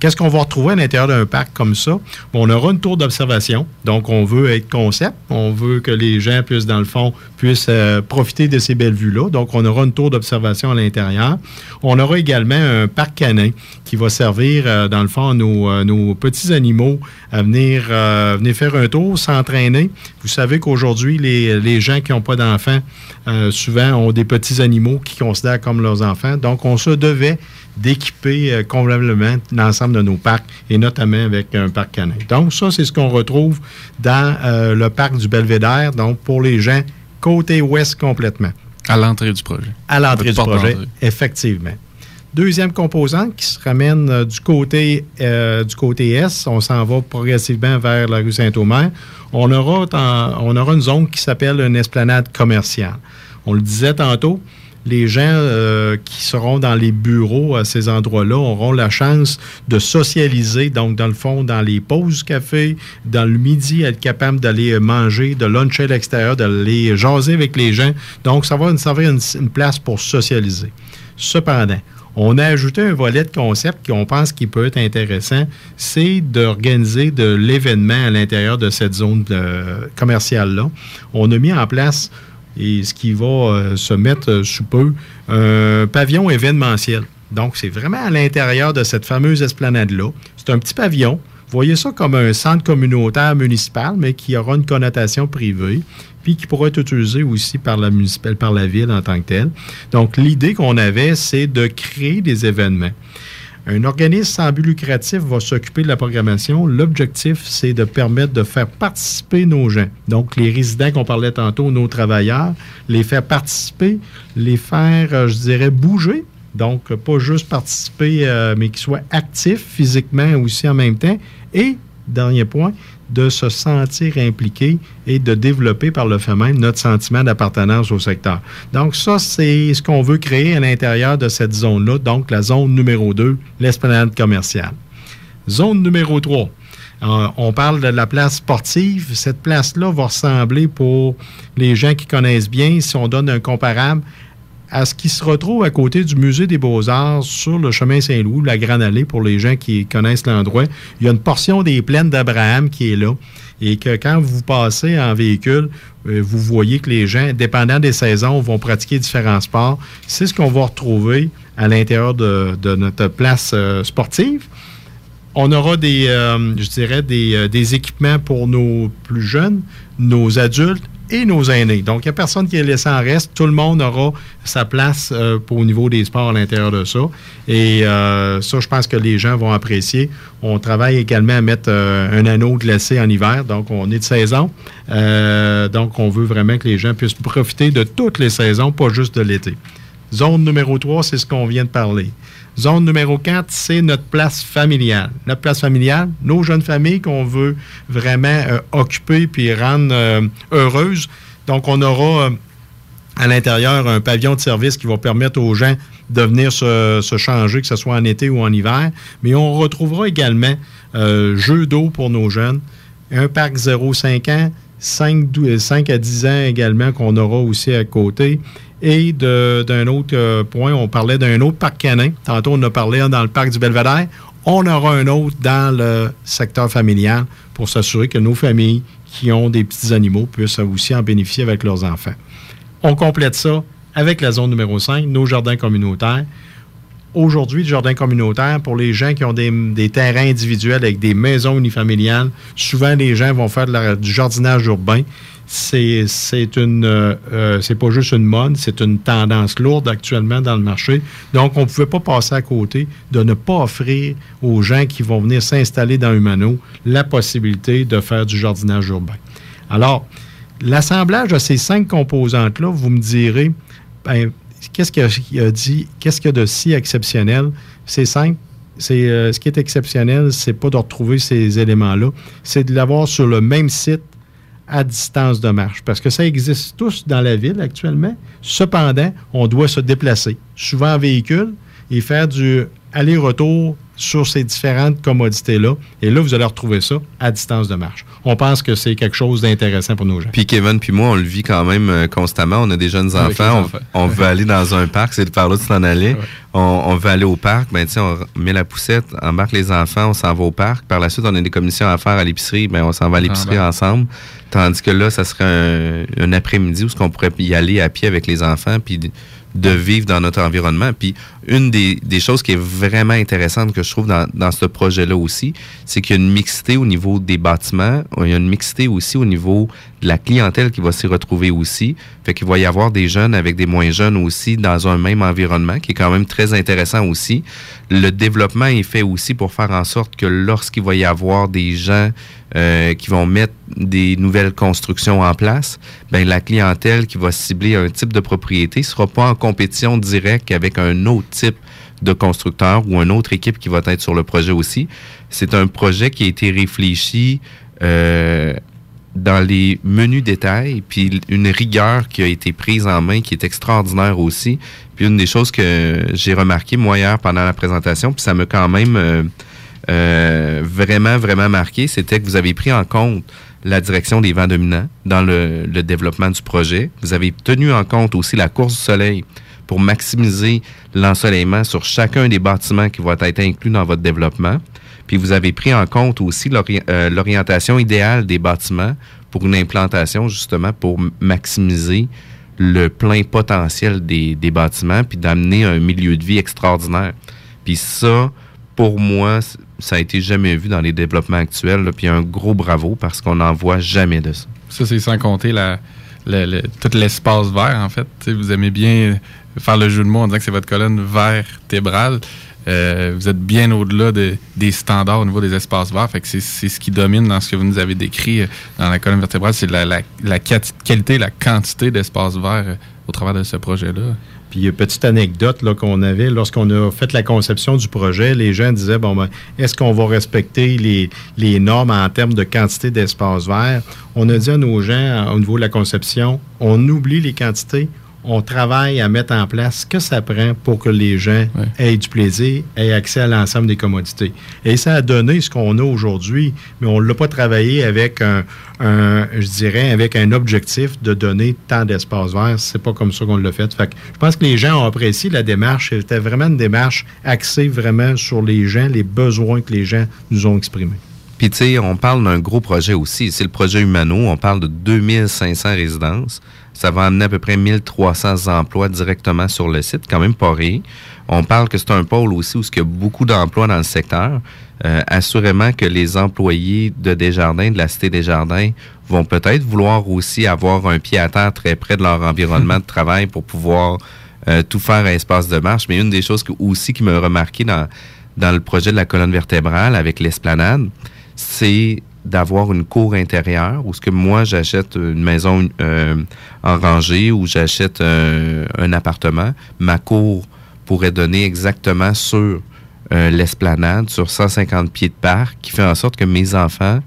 Qu'est-ce qu'on va retrouver à l'intérieur d'un parc comme ça? Bon, on aura une tour d'observation. Donc, on veut être concept. On veut que les gens puissent, dans le fond, puissent euh, profiter de ces belles vues-là. Donc, on aura une tour d'observation à l'intérieur. On aura également un parc canin qui va servir, euh, dans le fond, nos, nos petits animaux à venir, euh, venir faire un tour, s'entraîner. Vous savez qu'aujourd'hui, les, les gens qui n'ont pas d'enfants, euh, souvent ont des petits animaux qu'ils considèrent comme leurs enfants. Donc, on se devait d'équiper euh, convenablement l'ensemble de nos parcs, et notamment avec un parc canin. Donc, ça, c'est ce qu'on retrouve dans le parc du Belvédère, donc pour les gens côté ouest complètement. À l'entrée du projet. À l'entrée du projet, effectivement. Deuxième composante qui se ramène euh, du côté euh, du côté est, on s'en va progressivement vers la rue Saint-Omer. On aura, on aura une zone qui s'appelle une esplanade commerciale. On le disait tantôt, les gens euh, qui seront dans les bureaux à ces endroits-là auront la chance de socialiser, donc dans le fond, dans les pauses café, dans le midi, être capable d'aller manger, de luncher à l'extérieur, d'aller jaser avec les gens. Donc, ça va nous servir une, une place pour socialiser. Cependant, on a ajouté un volet de concept qu'on pense qui peut être intéressant, c'est d'organiser de l'événement à l'intérieur de cette zone euh, commerciale-là. On a mis en place, et ce qui va euh, se mettre sous peu, un pavillon événementiel. Donc, c'est vraiment à l'intérieur de cette fameuse esplanade-là. C'est un petit pavillon. Voyez ça comme un centre communautaire municipal, mais qui aura une connotation privée, puis qui pourra être utilisé aussi par la, municipale, par la ville en tant que telle. Donc, l'idée qu'on avait, c'est de créer des événements. Un organisme sans but lucratif va s'occuper de la programmation. L'objectif, c'est de permettre de faire participer nos gens. Donc, les résidents qu'on parlait tantôt, nos travailleurs, les faire participer, les faire, euh, je dirais, bouger. Donc, pas juste participer, euh, mais qu'ils soient actifs physiquement aussi en même temps. Et, dernier point, de se sentir impliqués et de développer par le fait même notre sentiment d'appartenance au secteur. Donc ça, c'est ce qu'on veut créer à l'intérieur de cette zone-là, donc la zone numéro 2, l'esplanade commerciale. Zone numéro 3. Euh, on parle de la place sportive. Cette place-là va ressembler pour les gens qui connaissent bien, si on donne un comparable, à ce qui se retrouve à côté du Musée des Beaux-Arts sur le chemin Saint-Louis, la Grande Allée, pour les gens qui connaissent l'endroit. Il y a une portion des plaines d'Abraham qui est là. Et que quand vous passez en véhicule, euh, vous voyez que les gens, dépendant des saisons, vont pratiquer différents sports. C'est ce qu'on va retrouver à l'intérieur de, notre place euh, sportive. On aura des, euh, je dirais, des équipements pour nos plus jeunes, nos adultes et nos aînés. Donc, il n'y a personne qui est laissé en reste. Tout le monde aura sa place euh, au niveau des sports à l'intérieur de ça. Et euh, ça, je pense que les gens vont apprécier. On travaille également à mettre euh, un anneau glacé en hiver. Donc, on est de saison. Donc, on veut vraiment que les gens puissent profiter de toutes les saisons, pas juste de l'été. Zone numéro 3, c'est ce qu'on vient de parler. Zone numéro 4, c'est notre place familiale. Notre place familiale, nos jeunes familles qu'on veut vraiment euh, occuper puis rendre euh, heureuses. Donc, on aura euh, à l'intérieur un pavillon de service qui va permettre aux gens de venir se, changer, que ce soit en été ou en hiver. Mais on retrouvera également jeux d'eau pour nos jeunes, un parc 0-5 ans, 5, 5 à 10 ans également qu'on aura aussi à côté. Et d'un autre euh, point, on parlait d'un autre parc canin. Tantôt, on a parlé hein, dans le parc du Belvédère. On aura un autre dans le secteur familial pour s'assurer que nos familles qui ont des petits animaux puissent aussi en bénéficier avec leurs enfants. On complète ça avec la zone numéro 5, nos jardins communautaires. aujourd'hui, le jardin communautaire, pour les gens qui ont des, terrains individuels avec des maisons unifamiliales, souvent les gens vont faire du jardinage urbain. C'est une euh, euh, c'est pas juste une mode, c'est une tendance lourde actuellement dans le marché. Donc, on ne pouvait pas passer à côté de ne pas offrir aux gens qui vont venir s'installer dans Humano la possibilité de faire du jardinage urbain. Alors, l'assemblage de ces cinq composantes-là, vous me direz, ben, qu'est-ce qu'il a dit, qu'est-ce qu'il y a de si exceptionnel? C'est simple. C'est, euh, ce qui est exceptionnel, c'est pas de retrouver ces éléments-là, c'est de l'avoir sur le même site à distance de marche. Parce que ça existe tous dans la ville actuellement. Cependant, on doit se déplacer, souvent en véhicule, et faire du aller-retour sur ces différentes commodités-là. Et là, vous allez retrouver ça à distance de marche. On pense que c'est quelque chose d'intéressant pour nos gens. Puis Kevin puis moi, on le vit quand même euh, constamment. On a des jeunes les enfants. On, enfants. on veut aller dans un parc. C'est par là que tu t'en allais. On, on veut aller au parc. Ben, on met la poussette, embarque les enfants, on s'en va au parc. Par la suite, on a des commissions à faire à l'épicerie. Ben, on s'en va à l'épicerie Ah, ben. ensemble. Tandis que là, ça serait un, un après-midi où ce qu'on pourrait y aller à pied avec les enfants puis de- vivre dans notre environnement. Puis une des, choses qui est vraiment intéressante que je trouve dans, dans ce projet-là aussi, c'est qu'il y a une mixité au niveau des bâtiments, il y a une mixité aussi au niveau la clientèle qui va s'y retrouver aussi. Fait qu'il va y avoir des jeunes avec des moins jeunes aussi dans un même environnement, qui est quand même très intéressant aussi. Le développement est fait aussi pour faire en sorte que lorsqu'il va y avoir des gens euh, qui vont mettre des nouvelles constructions en place, ben la clientèle qui va cibler un type de propriété sera pas en compétition directe avec un autre type de constructeur ou une autre équipe qui va être sur le projet aussi. C'est un projet qui a été réfléchi euh, dans les menus détails, puis une rigueur qui a été prise en main qui est extraordinaire aussi. Puis une des choses que j'ai remarqué moi hier pendant la présentation, puis ça m'a quand même euh, euh, vraiment, vraiment marqué, c'était que vous avez pris en compte la direction des vents dominants dans le, le développement du projet. Vous avez tenu en compte aussi la course du soleil pour maximiser l'ensoleillement sur chacun des bâtiments qui vont être inclus dans votre développement. Puis vous avez pris en compte aussi euh, l'orientation idéale des bâtiments pour une implantation justement pour maximiser le plein potentiel des, des bâtiments puis d'amener un milieu de vie extraordinaire. Puis ça, pour moi, ça a été jamais vu dans les développements actuels. Puis un gros bravo parce qu'on n'en voit jamais de ça. Ça, c'est sans compter tout l'espace vert, en fait. Vous aimez bien faire le jeu de mots en disant que c'est votre colonne vertébrale. Euh, vous êtes bien au-delà de- des standards au niveau des espaces verts. Fait que c'est ce qui domine dans ce que vous nous avez décrit euh, dans la colonne vertébrale. C'est la, qualité, la quantité d'espaces verts euh, au travers de ce projet-là. Puis, euh, petite anecdote qu'on avait, lorsqu'on a fait la conception du projet, les gens disaient, bon, ben, est-ce qu'on va respecter les, normes en termes de quantité d'espace vert? On a dit à nos gens, au niveau de la conception, on oublie les quantités, on travaille à mettre en place ce que ça prend pour que les gens aient du plaisir, aient accès à l'ensemble des commodités. Et ça a donné ce qu'on a aujourd'hui, mais on ne l'a pas travaillé avec un, un- je dirais, avec un objectif de donner tant d'espace vert. C'est pas comme ça qu'on l'a fait. Fait que je pense que les gens ont apprécié la démarche. C'était vraiment une démarche axée vraiment sur les gens, les besoins que les gens nous ont exprimés. Puis, tu sais, on parle d'un gros projet aussi. C'est le projet Humano. On parle de 2500 résidences. Ça va amener à peu près 1300 emplois directement sur le site. Quand même pas rien. On parle que c'est un pôle aussi où il y a beaucoup d'emplois dans le secteur. Euh, assurément que les employés de Desjardins, de la Cité Desjardins, vont peut-être vouloir aussi avoir un pied à terre très près de leur environnement de travail pour pouvoir euh, tout faire à espace de marche. Mais une des choses que- aussi qui m'a remarqué dans, dans le projet de la colonne vertébrale avec l'esplanade, c'est d'avoir une cour intérieure où ce que moi j'achète une maison euh, en rangée ou j'achète euh, un appartement, ma cour pourrait donner exactement sur euh, l'esplanade, sur 150 pieds de parc, qui fait en sorte que mes enfants,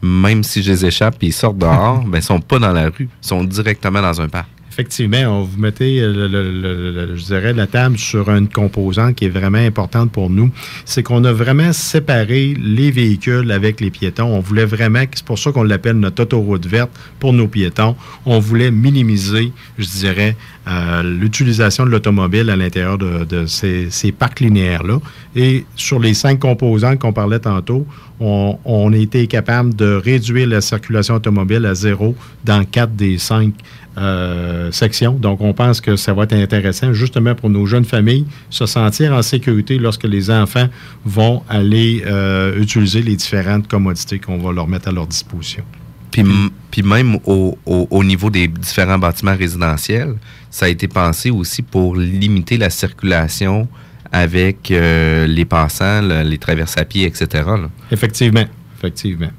même si je les échappe et ils sortent dehors, ben, ils sont pas dans la rue, ils sont directement dans un parc. Effectivement, on vous mettez, euh, je dirais, la table sur une composante qui est vraiment importante pour nous. C'est qu'on a vraiment séparé les véhicules avec les piétons. On voulait vraiment, c'est pour ça qu'on l'appelle notre autoroute verte pour nos piétons. On voulait minimiser, je dirais, euh, l'utilisation de l'automobile à l'intérieur de, ces, ces parcs linéaires-là. Et sur les cinq composantes qu'on parlait tantôt, on, a été capable de réduire la circulation automobile à zéro dans quatre des cinq euh, section. Donc, on pense que ça va être intéressant justement pour nos jeunes familles se sentir en sécurité lorsque les enfants vont aller euh, utiliser les différentes commodités qu'on va leur mettre à leur disposition. Puis, puis même au niveau des différents bâtiments résidentiels, ça a été pensé aussi pour limiter la circulation avec euh, les passants, le- les traverses à pied, etc. Effectivement, effectivement.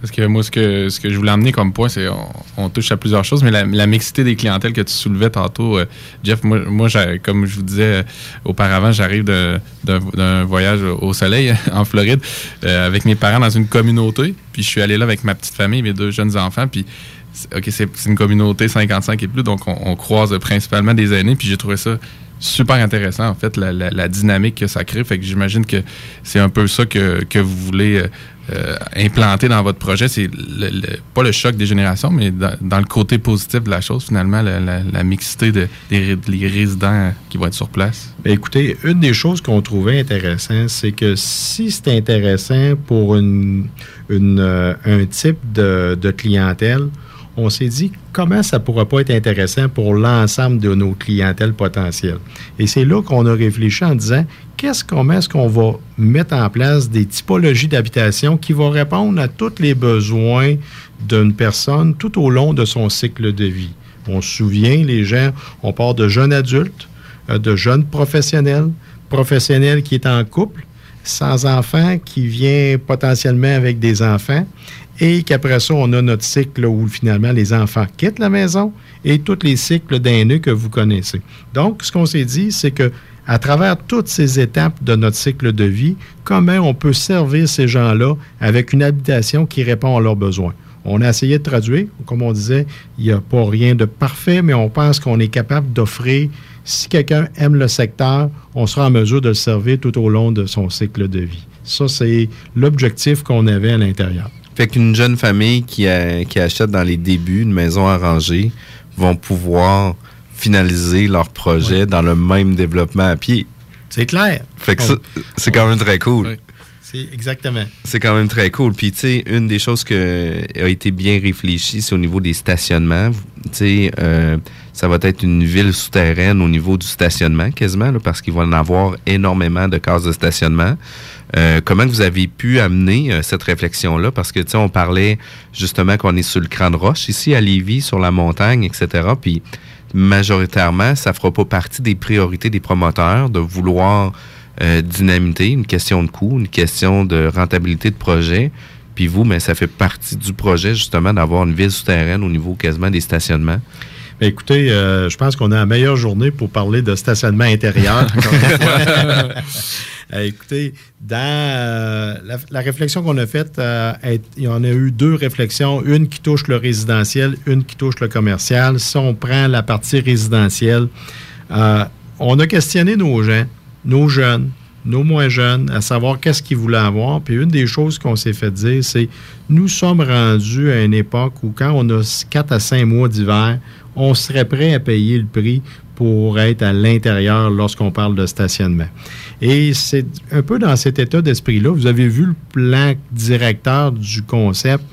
Parce que moi, ce que, je voulais amener comme point, c'est on, touche à plusieurs choses, mais la, mixité des clientèles que tu soulevais tantôt, euh, Jeff, moi, comme je vous disais euh, auparavant, j'arrive d'un voyage au soleil en Floride avec mes parents dans une communauté, puis je suis allé là avec ma petite famille, mes deux jeunes enfants, puis OK, c'est une communauté 55 et plus, donc on, on croise principalement des aînés, puis j'ai trouvé ça super intéressant, en fait, la, la- dynamique que ça crée. Fait que j'imagine que c'est un peu ça que, que vous voulez euh, euh, implanter dans votre projet. C'est le- pas le choc des générations, mais dans, dans le côté positif de la chose, finalement, la, la- mixité de, des résidents qui vont être sur place. Ben, écoutez, une des choses qu'on trouvait intéressant, c'est que si c'est intéressant pour une, une, euh, un type de, de clientèle, on s'est dit comment ça ne pourra pas être intéressant pour l'ensemble de nos clientèles potentielles? Et c'est là qu'on a réfléchi en disant qu'est-ce comment est-ce qu'on va mettre en place des typologies d'habitation qui vont répondre à tous les besoins d'une personne tout au long de son cycle de vie? On se souvient, les gens, on part de jeunes adultes, euh, de jeunes professionnels, professionnels qui est en couple, sans enfants, qui vient potentiellement avec des enfants, et qu'après ça, on a notre cycle où finalement les enfants quittent la maison et tous les cycles d'aînés que vous connaissez. Donc, ce qu'on s'est dit, c'est que à travers toutes ces étapes de notre cycle de vie, comment on peut servir ces gens-là avec une habitation qui répond à leurs besoins? On a essayé de traduire, comme on disait, il n'y a pas rien de parfait, mais on pense qu'on est capable d'offrir, si quelqu'un aime le secteur, on sera en mesure de le servir tout au long de son cycle de vie. Ça, c'est l'objectif qu'on avait à l'intérieur. Fait qu'une jeune famille qui, a- qui achète dans les débuts une maison arrangée vont pouvoir finaliser leur projet dans le même développement à pied. C'est clair. Fait que c'est quand même très cool. C'est exactement. C'est quand même très cool. Puis, tu sais, une des choses qui a été bien réfléchie, c'est au niveau des stationnements. Tu sais, euh, ça va être une ville souterraine au niveau du stationnement, quasiment, là, parce qu'il va en avoir énormément de cases de stationnement. Euh, comment vous avez pu amener euh, cette réflexion-là? Parce que, tu sais, on parlait justement qu'on est sur le cran de roche ici à Lévis, sur la montagne, etc. Puis, majoritairement, ça fera pas partie des priorités des promoteurs de vouloir euh, dynamiter, une question de coût, une question de rentabilité de projet. Puis vous, mais ça fait partie du projet justement d'avoir une ville souterraine au niveau quasiment des stationnements. Ben, écoutez, euh, je pense qu'on a la meilleure journée pour parler de stationnement intérieur. Euh, écoutez, dans euh, la, réflexion qu'on a faite, euh, il y en a eu deux réflexions, une qui touche le résidentiel, une qui touche le commercial. Si on prend la partie résidentielle, on a questionné nos gens, nos jeunes, nos moins jeunes, à savoir qu'est-ce qu'ils voulaient avoir. Puis une des choses qu'on s'est fait dire, c'est nous sommes rendus à une époque où quand on a 4 à 5 mois d'hiver, on serait prêt à payer le prix pour être à l'intérieur lorsqu'on parle de stationnement. Et c'est un peu dans cet état d'esprit-là. Vous avez vu le plan directeur du concept.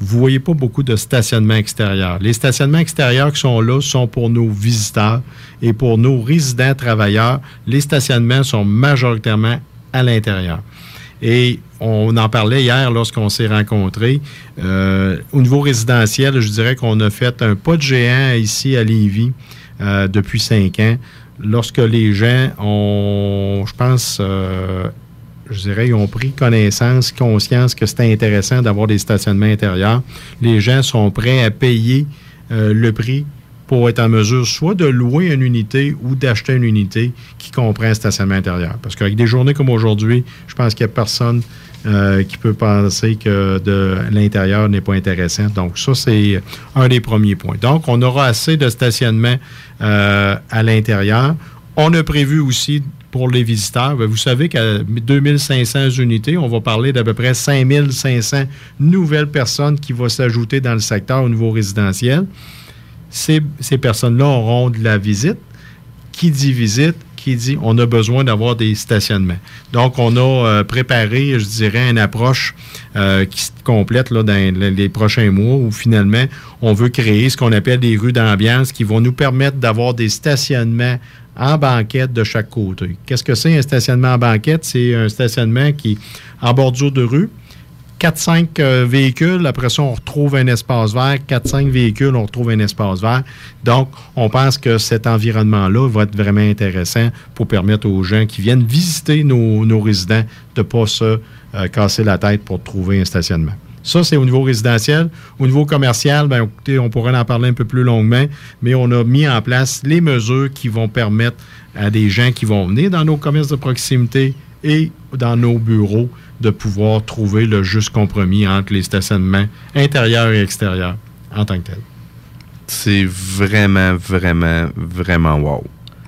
Vous voyez pas beaucoup de stationnement extérieur. Les stationnements extérieurs qui sont là sont pour nos visiteurs et pour nos résidents travailleurs. Les stationnements sont majoritairement à l'intérieur. Et on en parlait hier lorsqu'on s'est rencontrés. Euh, au niveau résidentiel, je dirais qu'on a fait un pas de géant ici à Lévis euh, depuis cinq ans. Lorsque les gens ont, je pense, euh, je dirais, ils ont pris connaissance, conscience que c'était intéressant d'avoir des stationnements intérieurs, les gens sont prêts à payer euh, le prix pour être en mesure soit de louer une unité ou d'acheter une unité qui comprend un stationnement intérieur. Parce qu'avec des journées comme aujourd'hui, je pense qu'il n'y a personne euh, qui peut penser que de l'intérieur n'est pas intéressant. Donc, ça, c'est un des premiers points. Donc, on aura assez de stationnement euh, à l'intérieur. On a prévu aussi pour les visiteurs, ben, vous savez qu'à 2500 unités, on va parler d'à peu près 5500 nouvelles personnes qui vont s'ajouter dans le secteur au niveau résidentiel. Ces, ces personnes-là auront de la visite. Qui dit visite, qui dit on a besoin d'avoir des stationnements. Donc, on a euh, préparé, je dirais, une approche euh, qui se complète dans le- les prochains mois où finalement, on veut créer ce qu'on appelle des rues d'ambiance qui vont nous permettre d'avoir des stationnements en banquette de chaque côté. Qu'est-ce que c'est un stationnement en banquette? C'est un stationnement qui en bordure de rue, 4-5 euh, véhicules, après ça, on retrouve un espace vert. 4-5 véhicules, on retrouve un espace vert. Donc, on pense que cet environnement-là va être vraiment intéressant pour permettre aux gens qui viennent visiter nos, résidents de ne pas se euh, casser la tête pour trouver un stationnement. Ça, c'est au niveau résidentiel. Au niveau commercial, ben, écoutez, on pourrait en parler un peu plus longuement, mais on a mis en place les mesures qui vont permettre à des gens qui vont venir dans nos commerces de proximité et dans nos bureaux de pouvoir trouver le juste compromis entre les stationnements intérieurs et extérieurs en tant que tel. C'est vraiment, vraiment, vraiment wow.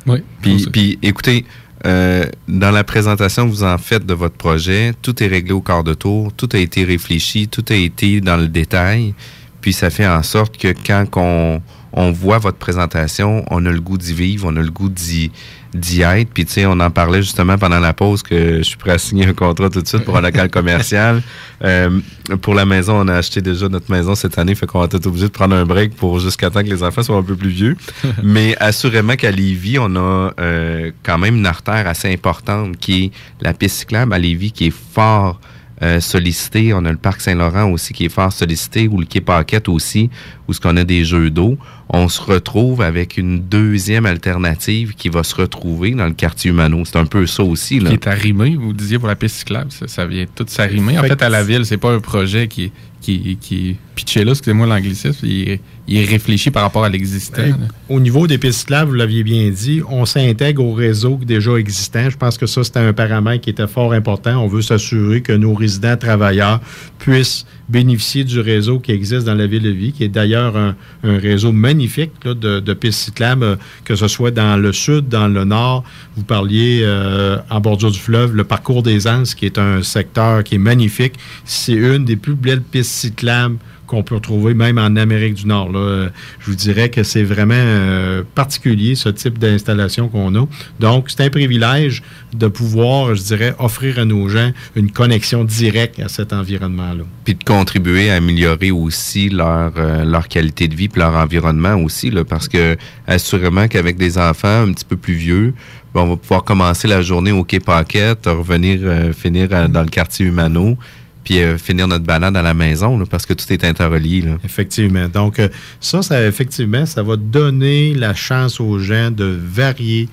Oui. Puis, puis écoutez, euh, dans la présentation que vous en faites de votre projet, tout est réglé au quart de tour, tout a été réfléchi, tout a été dans le détail. Puis ça fait en sorte que quand on, on voit votre présentation, on a le goût d'y vivre, on a le goût d'y d'y être. Puis tu sais, on en parlait justement pendant la pause que je suis prêt à signer un contrat tout de suite pour un local commercial. Euh, pour la maison, on a acheté déjà notre maison cette année, fait qu'on va être obligé de prendre un break pour jusqu'à temps que les enfants soient un peu plus vieux. Mais assurément qu'à Lévis, on a euh, quand même une artère assez importante qui est la piste cyclable à Lévis, qui est fort euh, sollicité. On a le parc Saint-Laurent aussi qui est fort sollicité, ou le quai Paquette aussi, où ce qu'on a des jeux d'eau. On se retrouve avec une deuxième alternative qui va se retrouver dans le quartier humano. C'est un peu ça aussi. Là. Qui est arrimé, vous disiez pour la piste cyclable, ça, ça vient tout s'arrimer. En Fait à la ville, c'est pas un projet qui est, qui, qui est pitché là, excusez-moi l'anglicisme, il, est- il est réfléchi par rapport à l'existant. Au niveau des pistes cyclables, vous l'aviez bien dit, on s'intègre au réseau déjà existant. Je pense que ça, c'était un paramètre qui était fort important. On veut s'assurer que nos résidents travailleurs puissent bénéficier du réseau qui existe dans la ville de Vie, qui est d'ailleurs un, un réseau magnifique là, de, de pistes cyclables, euh, que ce soit dans le sud, dans le nord. Vous parliez euh, en bordure du fleuve, le parcours des Anses, qui est un secteur qui est magnifique. C'est une des plus belles pistes cyclables qu'on peut retrouver même en Amérique du Nord. Euh, Je vous dirais que c'est vraiment euh, particulier, ce type d'installation qu'on a. Donc, c'est un privilège de pouvoir, je dirais, offrir à nos gens une connexion directe à cet environnement-là. Puis de contribuer à améliorer aussi leur, euh, qualité de vie puis leur environnement aussi, parce que assurément qu'avec des enfants un petit peu plus vieux, ben, on va pouvoir commencer la journée au Quai Paquette, revenir finir dans le quartier Humano, puis euh, finir notre balade à la maison, là, parce que tout est interrelié. Là. Effectivement. Donc, euh, ça, ça, effectivement, ça va donner la chance aux gens de varier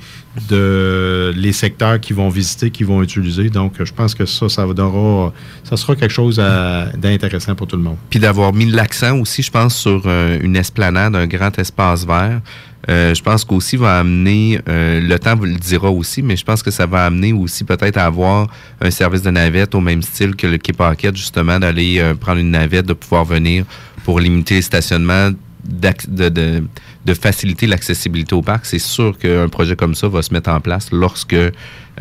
de les secteurs qu'ils vont visiter, qu'ils vont utiliser. Donc, euh, je pense que ça, ça, va donnera- ça sera quelque chose d'intéressant pour tout le monde. Puis d'avoir mis l'accent aussi, je pense, sur euh, une esplanade, un grand espace vert. Euh, je pense qu'aussi va amener, euh, le temps vous le dira aussi, mais je pense que ça va amener aussi peut-être à avoir un service de navette au même style que le Quai Paquette, justement, d'aller euh, prendre une navette, de pouvoir venir pour limiter le stationnement, d'ac- de, de, de faciliter l'accessibilité au parc. C'est sûr qu'un projet comme ça va se mettre en place lorsque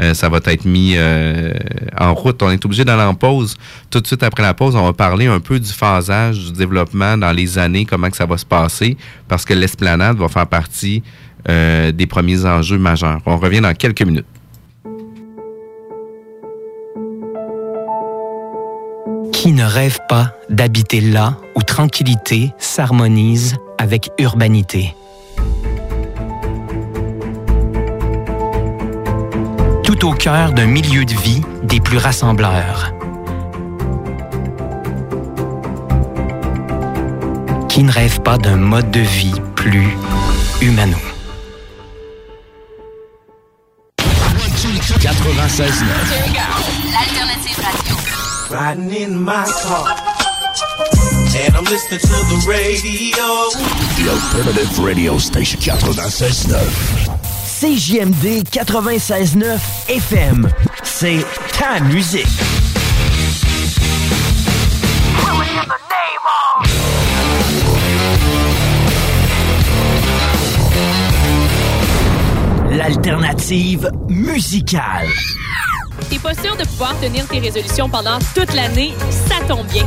euh, ça va être mis euh, en route. On est obligé d'aller en pause. Tout de suite après la pause, on va parler un peu du phasage, du développement dans les années, comment que ça va se passer, parce que l'esplanade va faire partie euh, des premiers enjeux majeurs. On revient dans quelques minutes. Qui ne rêve pas d'habiter là où tranquillité s'harmonise avec urbanité? Tout au cœur d'un milieu de vie des plus rassembleurs. Qui ne rêve pas d'un mode de vie plus humano? 96.9. L'alternative radio. Riding in my car. And I'm listening to the radio. The Alternative Radio Station 96.9. CJMD 96.9 FM. C'est ta musique. L'alternative musicale. T'es pas sûr de pouvoir tenir tes résolutions pendant toute l'année? Tombe bien.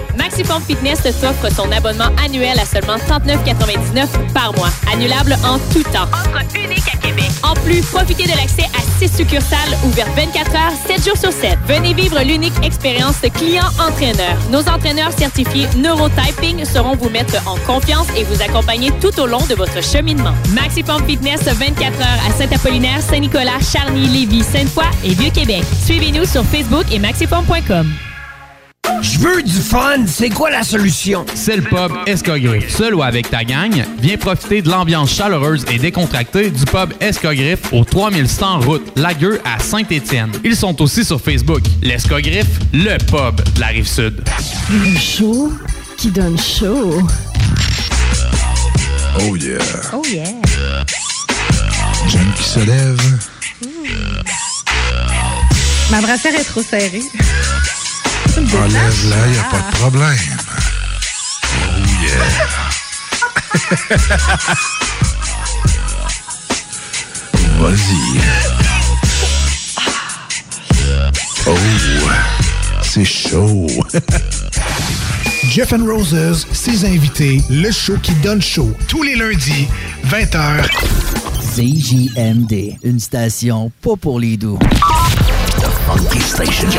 Fitness t'offre son abonnement annuel à seulement 39,99 par mois. Annulable en tout temps. Offre unique à Québec. En plus, profitez de l'accès à 6 succursales ouvertes 24 heures, 7 jours sur 7. Venez vivre l'unique expérience client-entraîneur. Nos entraîneurs certifiés Neurotyping sauront vous mettre en confiance et vous accompagner tout au long de votre cheminement. Maximum Fitness 24 heures à Saint-Apollinaire, Saint-Nicolas, Charny, Lévis, Sainte-Foy et Vieux-Québec. Suivez-nous sur Facebook et maximum.com. Je veux du fun, c'est quoi la solution? C'est le pub Escogriffe. Seul ou avec ta gang, viens profiter de l'ambiance chaleureuse et décontractée du pub Escogriffe au 3100 route Lagueux à Saint-Étienne. Ils sont aussi sur Facebook. L'Escogriffe, le pub de la rive sud. Le show qui donne chaud. Oh yeah. Oh yeah. J'aime qui se lève. Ma brassière est trop serrée. Enlève-la, y a pas de problème. Oh yeah. Vas-y. Oh, c'est chaud. Jeff and Roses, ses invités, le show qui donne chaud, tous les lundis, 20h. CJMD, une station pas pour les doux. Funky Station.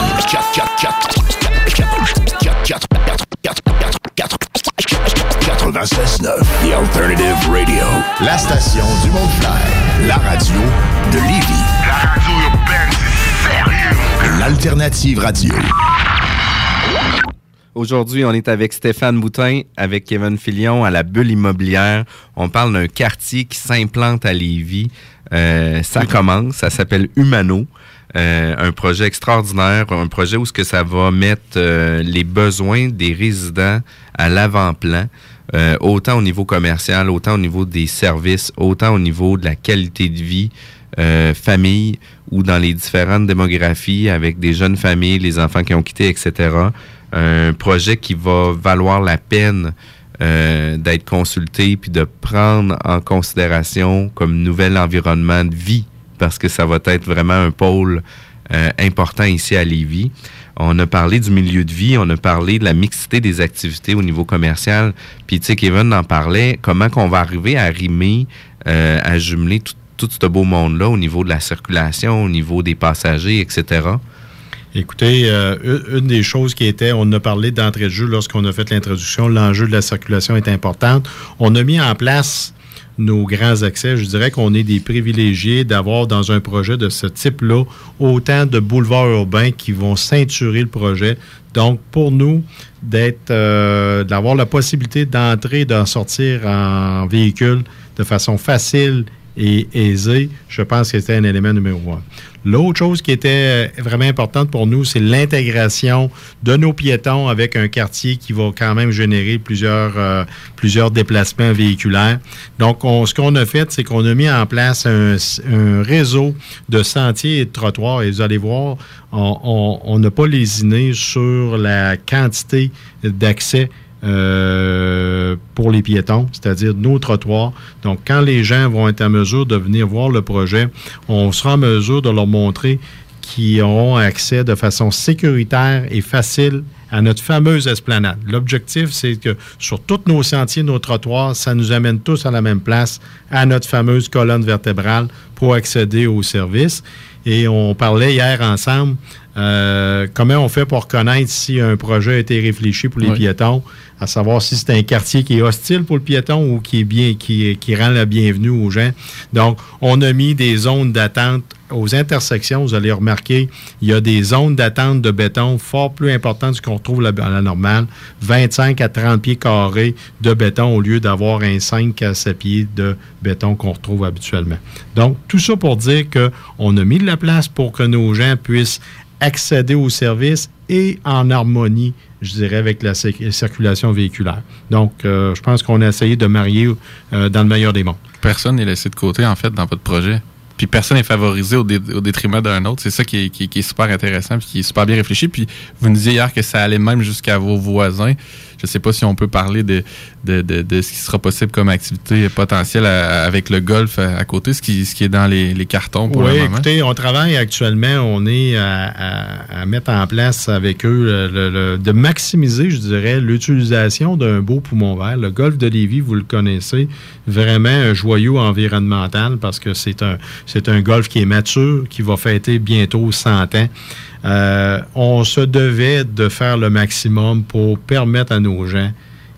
96.9 The Alternative Radio. La station du Mont-Clair. La radio de Lévis. La radio urbaine, sérieux. L'Alternative Radio. Aujourd'hui, on est avec Stéphane Boutin, avec Kevin Filion à la Bulle Immobilière. On parle d'un quartier qui s'implante à Lévis. Euh, ça commence, ça s'appelle Humano. Euh, un projet extraordinaire, un projet où ce que ça va mettre euh, les besoins des résidents à l'avant-plan, euh, autant au niveau commercial, autant au niveau des services, autant au niveau de la qualité de vie, euh, famille ou dans les différentes démographies avec des jeunes familles, les enfants qui ont quitté, etc. Un projet qui va valoir la peine euh, d'être consulté puis de prendre en considération comme nouvel environnement de vie parce que ça va être vraiment un pôle euh, important ici à Lévis. On a parlé du milieu de vie, on a parlé de la mixité des activités au niveau commercial. Puis, tu sais, Kevin en parlait, comment qu'on va arriver à rimer, euh, à jumeler tout, ce beau monde-là au niveau de la circulation, au niveau des passagers, etc. Écoutez, euh, une- des choses qui était, on a parlé d'entrée de jeu lorsqu'on a fait l'introduction, l'enjeu de la circulation est importante. On a mis en place nos grands accès. Je dirais qu'on est des privilégiés d'avoir dans un projet de ce type-là autant de boulevards urbains qui vont ceinturer le projet. Donc, pour nous, d'être, euh, d'avoir la possibilité d'entrer et d'en sortir en véhicule de façon facile et aisée, je pense que c'était un élément numéro un. L'autre chose qui était euh, vraiment importante pour nous, c'est l'intégration de nos piétons avec un quartier qui va quand même générer plusieurs, euh, plusieurs déplacements véhiculaires. Donc, on- ce qu'on a fait, c'est qu'on a mis en place un, un réseau de sentiers et de trottoirs. Et vous allez voir, on n'a pas lésiné sur la quantité d'accès euh, pour les piétons, c'est-à-dire nos trottoirs. Donc, quand les gens vont être en mesure de venir voir le projet, on sera en mesure de leur montrer qu'ils auront accès de façon sécuritaire et facile à notre fameuse esplanade. L'objectif, c'est que sur tous nos sentiers, nos trottoirs, ça nous amène tous à la même place, à notre fameuse colonne vertébrale pour accéder aux services. Et on parlait hier ensemble euh, comment on fait pour reconnaître si un projet a été réfléchi pour les Oui. piétons, à savoir si c'est un quartier qui est hostile pour le piéton ou qui est bien, qui, qui rend la bienvenue aux gens. Donc, on a mis des zones d'attente aux intersections. Vous allez remarquer, il y a des zones d'attente de béton fort plus importantes que ce qu'on retrouve à la normale. 25 à 30 pieds carrés de béton au lieu d'avoir un 5 à 7 pieds de béton qu'on retrouve habituellement. Donc, tout ça pour dire qu'on a mis de la place pour que nos gens puissent accéder aux services et en harmonie, je dirais, avec la cir- circulation véhiculaire. Donc, euh, je pense qu'on a essayé de marier euh, dans le meilleur des mondes. Personne n'est laissé de côté, en fait, dans votre projet. Puis personne n'est favorisé au, dé- au détriment d'un autre. C'est ça qui est, est super intéressant puis qui est super bien réfléchi. Puis vous nous disiez hier que ça allait même jusqu'à vos voisins. Je sais pas si on peut parler de, de, de, de ce qui sera possible comme activité potentielle à- avec le golf à, à côté, ce qui, ce qui est dans les, les cartons pour oui, le moment. écoutez, on travaille actuellement, on est à, mettre en place avec eux le- le- le- de maximiser, je dirais, l'utilisation d'un beau poumon vert. Le golf de Lévis, vous le connaissez, vraiment un joyau environnemental parce que c'est un, c'est un golf qui est mature, qui va fêter bientôt 100 ans. Euh, on se devait de faire le maximum pour permettre à nos gens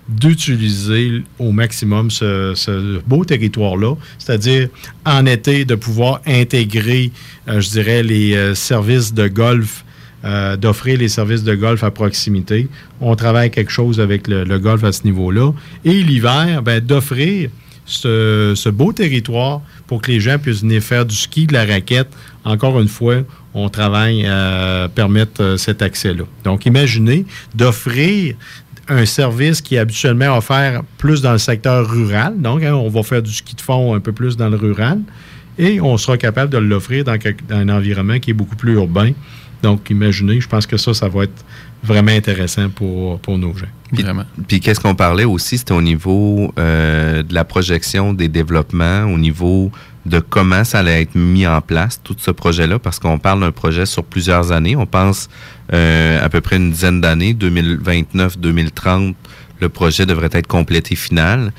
d'utiliser au maximum ce, beau territoire-là, c'est-à-dire en été de pouvoir intégrer, euh, je dirais, les euh, services de golf, d'offrir les services de golf à proximité. On travaille quelque chose avec le, le golf à ce niveau-là. Et l'hiver, ben, d'offrir ce, beau territoire pour que les gens puissent venir faire du ski, de la raquette. Encore une fois, on travaille à permettre euh, cet accès-là. Donc, imaginez d'offrir un service qui est habituellement offert plus dans le secteur rural. Donc, hein, on va faire du ski de fond un peu plus dans le rural et on sera capable de l'offrir dans un environnement qui est beaucoup plus urbain. Donc, imaginez, je pense que ça, ça va être vraiment intéressant pour, pour nos gens. Puis, puis qu'est-ce qu'on parlait aussi, c'était au niveau euh, de la projection des développements, au niveau de comment ça allait être mis en place, tout ce projet-là, parce qu'on parle d'un projet sur plusieurs années. On pense euh, à peu près une dizaine d'années, 2029-2030, le projet devrait être complété final.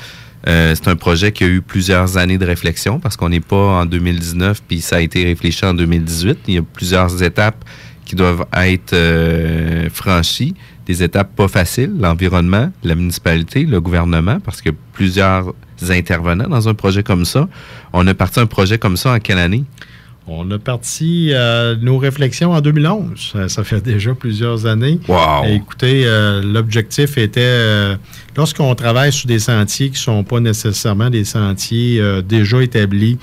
Euh, c'est un projet qui a eu plusieurs années de réflexion parce qu'on n'est pas en 2019 puis ça a été réfléchi en 2018. Il y a plusieurs étapes qui doivent être euh, franchies, des étapes pas faciles, l'environnement, la municipalité, le gouvernement, parce que plusieurs intervenants dans un projet comme ça. On a parti un projet comme ça en quelle année? On a parti euh, nos réflexions en 2011. Ça, ça fait déjà plusieurs années. Wow! Écoutez, euh, l'objectif était, euh, lorsqu'on travaille sur des sentiers qui ne sont pas nécessairement des sentiers euh, déjà établis,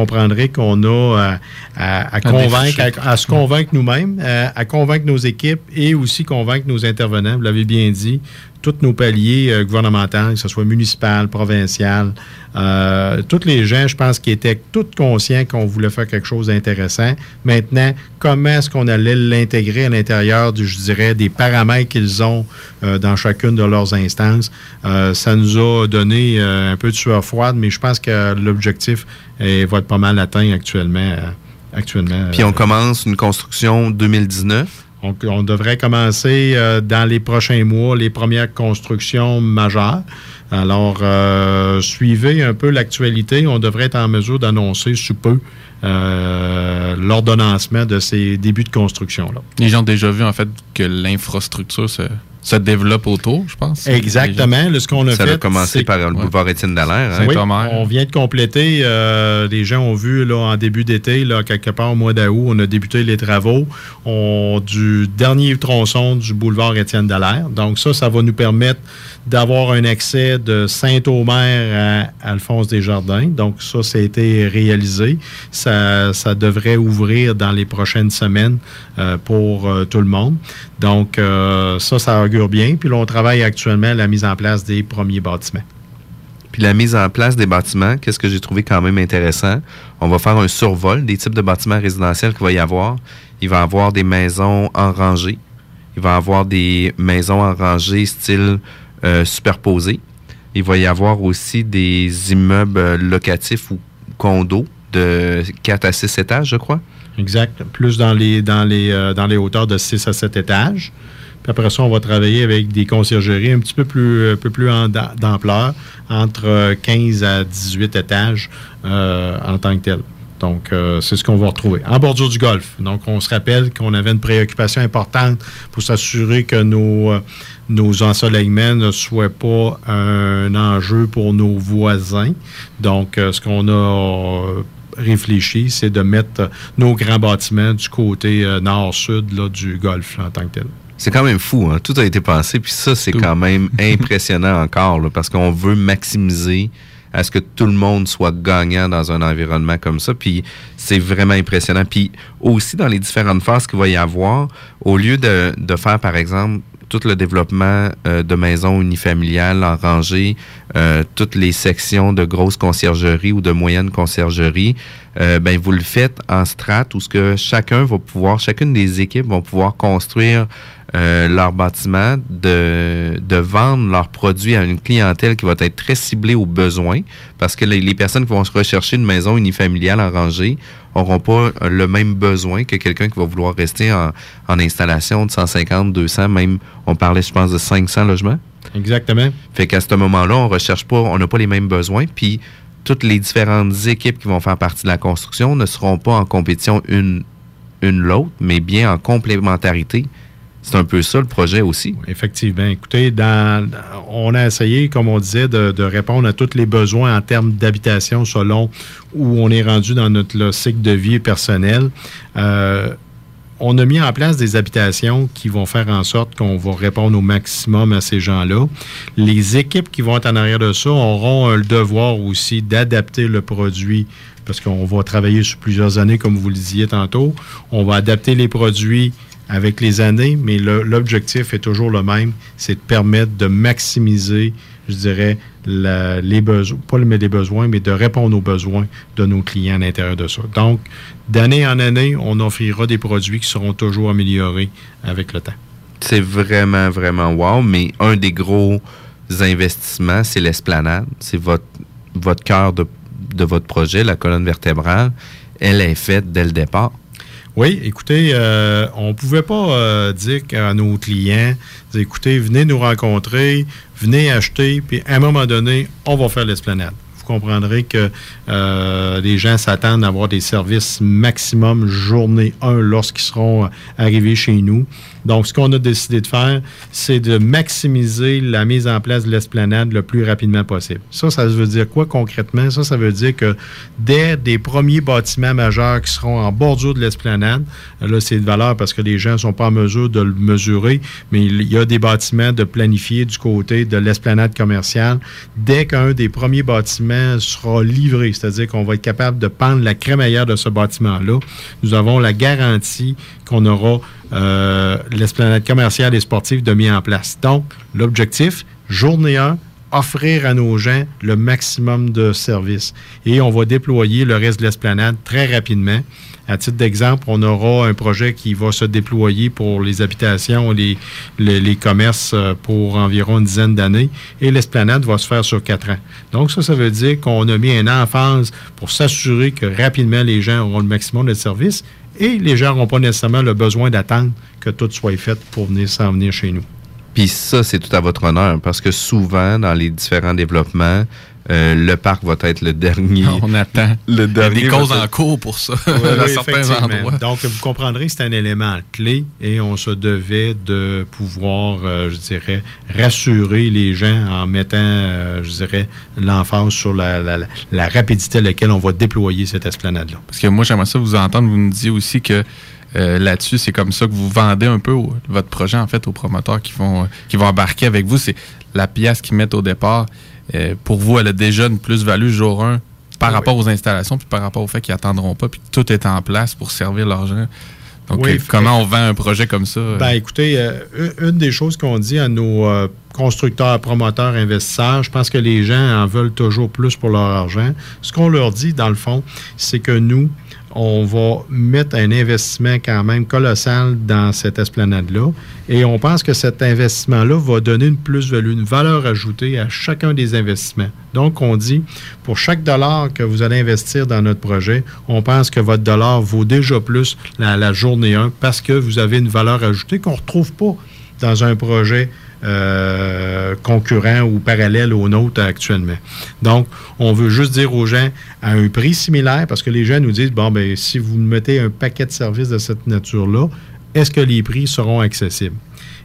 comprendrez qu'on a à, à- à convaincre, à, à se convaincre nous-mêmes, à, à convaincre nos équipes et aussi convaincre nos intervenants. Vous l'avez bien dit, tous nos paliers euh, gouvernementaux, que ce soit municipal, provincial, euh, tous les gens, je pense, qui étaient tous conscients qu'on voulait faire quelque chose d'intéressant. Maintenant, comment est-ce qu'on allait l'intégrer à l'intérieur, du, je dirais, des paramètres qu'ils ont euh, dans chacune de leurs instances? Euh, ça nous a donné euh, un peu de sueur froide, mais je pense que l'objectif euh, va être pas mal atteint actuellement. euh, actuellement Puis on commence une construction 2019. on, on devrait commencer euh, dans les prochains mois les premières constructions majeures. Alors, euh, suivez un peu l'actualité. On devrait être en mesure d'annoncer sous peu euh, l'ordonnancement de ces débuts de construction-là. Les gens ont déjà vu, en fait, que l'infrastructure se, se développe autour, je pense. Exactement. Là, ce qu'on a Ça fait, a commencé par le boulevard Étienne Dallaire. hein? Oui, on vient de compléter. euh, les gens ont vu là, en début d'été, là, quelque part au mois d'août, on a débuté les travaux on- du dernier tronçon du boulevard Étienne Dallaire. Donc ça, ça va nous permettre d'avoir un accès de Saint-Omer à Alphonse Desjardins. Donc ça, ça a été réalisé. Ça, ça devrait ouvrir dans les prochaines semaines euh, pour euh, tout le monde. Donc euh, ça, ça augure bien. Puis là, on travaille actuellement à la mise en place des premiers bâtiments. Puis la mise en place des bâtiments, qu'est-ce que j'ai trouvé quand même intéressant? On va faire un survol des types de bâtiments résidentiels qu'il va y avoir. Il va y avoir des maisons en rangée. Il va y avoir des maisons en rangée style euh, superposé. Il va y avoir aussi des immeubles euh, locatifs ou condos de 4 à 6 étages, je crois. Exact. Plus dans les, dans les, euh, dans les hauteurs de 6 à 7 étages. Puis après ça, on va travailler avec des conciergeries un petit peu plus, un peu plus d'ampleur, entre euh, 15 à 18 étages euh, en tant que tel. Donc, euh, c'est ce qu'on va retrouver. En bordure du golfe. Donc, on se rappelle qu'on avait une préoccupation importante pour s'assurer que nos, euh, nos ensoleillements ne soient pas un enjeu pour nos voisins. Donc, euh, ce qu'on a réfléchi, c'est de mettre nos grands bâtiments du côté nord-sud du golfe là, en tant que tel. C'est quand même fou, hein? Tout a été pensé, puis ça, c'est quand même impressionnant encore, là, parce qu'on veut maximiser à ce que tout le monde soit gagnant dans un environnement comme ça. Puis c'est vraiment impressionnant. Puis aussi, dans les différentes phases qu'il va y avoir, au lieu de, faire, par exemple, tout le développement euh, de maisons unifamiliales en rangée, euh, toutes les sections de grosses conciergeries ou de moyennes conciergeries, euh, ben vous le faites en strates où ce que chacun va pouvoir, chacune des équipes vont pouvoir construire euh, leur bâtiment, de, de vendre leurs produits à une clientèle qui va être très ciblée aux besoins, parce que les, les personnes qui vont se rechercher une maison unifamiliale en rangée n'auront pas le même besoin que quelqu'un qui va vouloir rester en, en installation de 150, 200, même, on parlait, je pense, de 500 logements. Exactement. Fait qu'à ce moment-là, on recherche pas, on n'a pas les mêmes besoins, puis toutes les différentes équipes qui vont faire partie de la construction ne seront pas en compétition une une l'autre, mais bien en complémentarité. C'est un peu ça le projet aussi. Effectivement. Écoutez, on a essayé, comme on disait, de, répondre à tous les besoins en termes d'habitation selon où on est rendu dans notre cycle de vie personnel. Euh, on a mis en place des habitations qui vont faire en sorte qu'on va répondre au maximum à ces gens-là. Les équipes qui vont être en arrière de ça auront euh, le devoir aussi d'adapter le produit parce qu'on va travailler sur plusieurs années, comme vous le disiez tantôt. On va adapter les produits avec les années, mais l'objectif est toujours le même, c'est de permettre de maximiser, je dirais, les besoins, pas le- les besoins, mais de répondre aux besoins de nos clients à l'intérieur de ça. Donc, d'année en année, on offrira des produits qui seront toujours améliorés avec le temps. C'est vraiment, vraiment wow, mais un des gros investissements, c'est l'esplanade. C'est votre, votre cœur de, de votre projet, la colonne vertébrale. Elle est faite dès le départ. Oui, écoutez, euh, on ne pouvait pas euh, dire à nos clients, écoutez, venez nous rencontrer, venez acheter, puis à un moment donné, on va faire l'esplanade. Vous comprendrez que euh, les gens s'attendent à avoir des services maximum journée 1 lorsqu'ils seront arrivés chez nous. Donc, ce qu'on a décidé de faire, c'est de maximiser la mise en place de l'esplanade le plus rapidement possible. Ça, ça veut dire quoi concrètement? Ça, ça veut dire que dès des premiers bâtiments majeurs qui seront en bordure de l'esplanade, là, c'est de valeur parce que les gens ne sont pas en mesure de le mesurer, mais il y a des bâtiments de planifier du côté de l'esplanade commerciale. Dès qu'un des premiers bâtiments sera livré, c'est-à-dire qu'on va être capable de prendre la crémaillère de ce bâtiment-là, nous avons la garantie qu'on aura euh, l'esplanade commerciale et sportive de mis en place. Donc, l'objectif, journée 1, offrir à nos gens le maximum de services. Et on va déployer le reste de l'esplanade très rapidement. À titre d'exemple, on aura un projet qui va se déployer pour les habitations, les, les, commerces euh, pour environ une dizaine d'années et l'esplanade va se faire sur quatre ans. Donc ça, ça veut dire qu'on a mis un emphase pour s'assurer que rapidement les gens auront le maximum de services et les gens n'auront pas nécessairement le besoin d'attendre que tout soit fait pour venir s'en venir chez nous. Puis ça, c'est tout à votre honneur, parce que souvent, dans les différents développements, euh, le parc va être le dernier. On attend. Le Il y a dernier des causes être- en cours pour ça, Oui, dans oui, certains endroits. Donc, vous comprendrez que c'est un élément clé et on se devait de pouvoir, euh, je dirais, rassurer les gens en mettant, euh, je dirais, l'emphase sur la, la- la- la rapidité à laquelle on va déployer cette esplanade-là. Parce que moi, j'aimerais ça vous entendre. Vous me disiez aussi que euh, là-dessus, c'est comme ça que vous vendez un peu au- votre projet, en fait, aux promoteurs qui vont, qui vont embarquer avec vous. C'est la pièce qu'ils mettent au départ. Euh, pour vous, elle a déjà une plus-value jour 1 par Oui. rapport aux installations, puis par rapport au fait qu'ils attendront pas, puis que tout est en place pour servir leurs gens. Donc, Oui, euh, comment on vend un projet comme ça? euh? Ben, écoutez, euh, une- une des choses qu'on dit à nos euh, constructeurs, promoteurs, investisseurs, je pense que les gens en veulent toujours plus pour leur argent. Ce qu'on leur dit, dans le fond, c'est que nous, on va mettre un investissement quand même colossal dans cette esplanade-là. Et on pense que cet investissement-là va donner une plus-value, une valeur ajoutée à chacun des investissements. Donc, on dit, pour chaque dollar que vous allez investir dans notre projet, on pense que votre dollar vaut déjà plus la, la journée 1 parce que vous avez une valeur ajoutée qu'on ne retrouve pas dans un projet euh, concurrent ou parallèle au nôtre actuellement. Donc, on veut juste dire aux gens à un prix similaire, parce que les gens nous disent, bon, ben si vous mettez un paquet de services de cette nature-là, est-ce que les prix seront accessibles?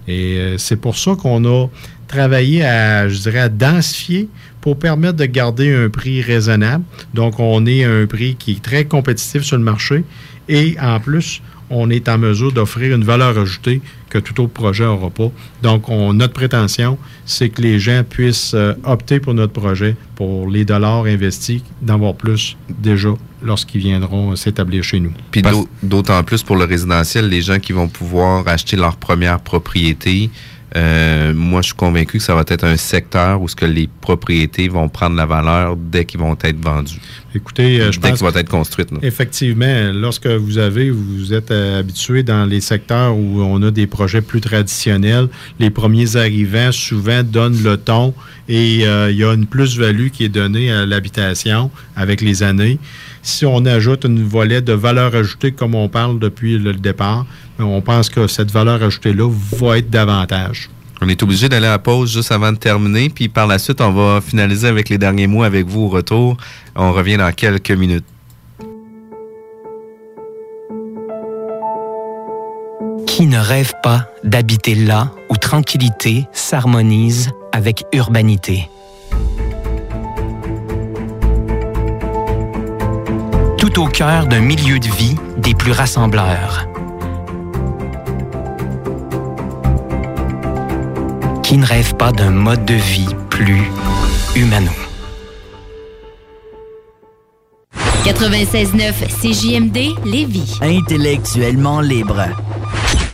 Et euh, c'est pour ça qu'on a travaillé à, je dirais, à densifier pour permettre de garder un prix raisonnable. Donc, on est à un prix qui est très compétitif sur le marché et en plus, on est en mesure d'offrir une valeur ajoutée que tout autre projet n'aura pas. Donc, on- notre prétention, c'est que les gens puissent euh, opter pour notre projet, pour les dollars investis, d'avoir plus déjà lorsqu'ils viendront euh, s'établir chez nous. Puis d'au- d'autant plus pour le résidentiel, les gens qui vont pouvoir acheter leur première propriété Euh, moi, je suis convaincu que ça va être un secteur où ce que les propriétés vont prendre la valeur dès qu'ils vont être vendus. Écoutez, euh, je dès pense qu'ils vont être construites. là. Effectivement, lorsque vous avez, vous êtes euh, habitué dans les secteurs où on a des projets plus traditionnels, les premiers arrivants souvent donnent le ton et il y a une plus-value qui est donnée à l'habitation avec les années. Si on ajoute une volet de valeur ajoutée, comme on parle depuis le départ, on pense que cette valeur ajoutée-là va être davantage. On est obligé d'aller à la pause juste avant de terminer, puis par la suite, on va finaliser avec les derniers mots avec vous au retour. On revient dans quelques minutes. Qui ne rêve pas d'habiter là où tranquillité s'harmonise avec urbanité? Tout au cœur d'un milieu de vie des plus rassembleurs. Qui ne rêve pas d'un mode de vie plus humano? 96.9 CJMD Lévis. Intellectuellement libre.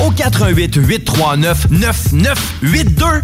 au 88 839 9982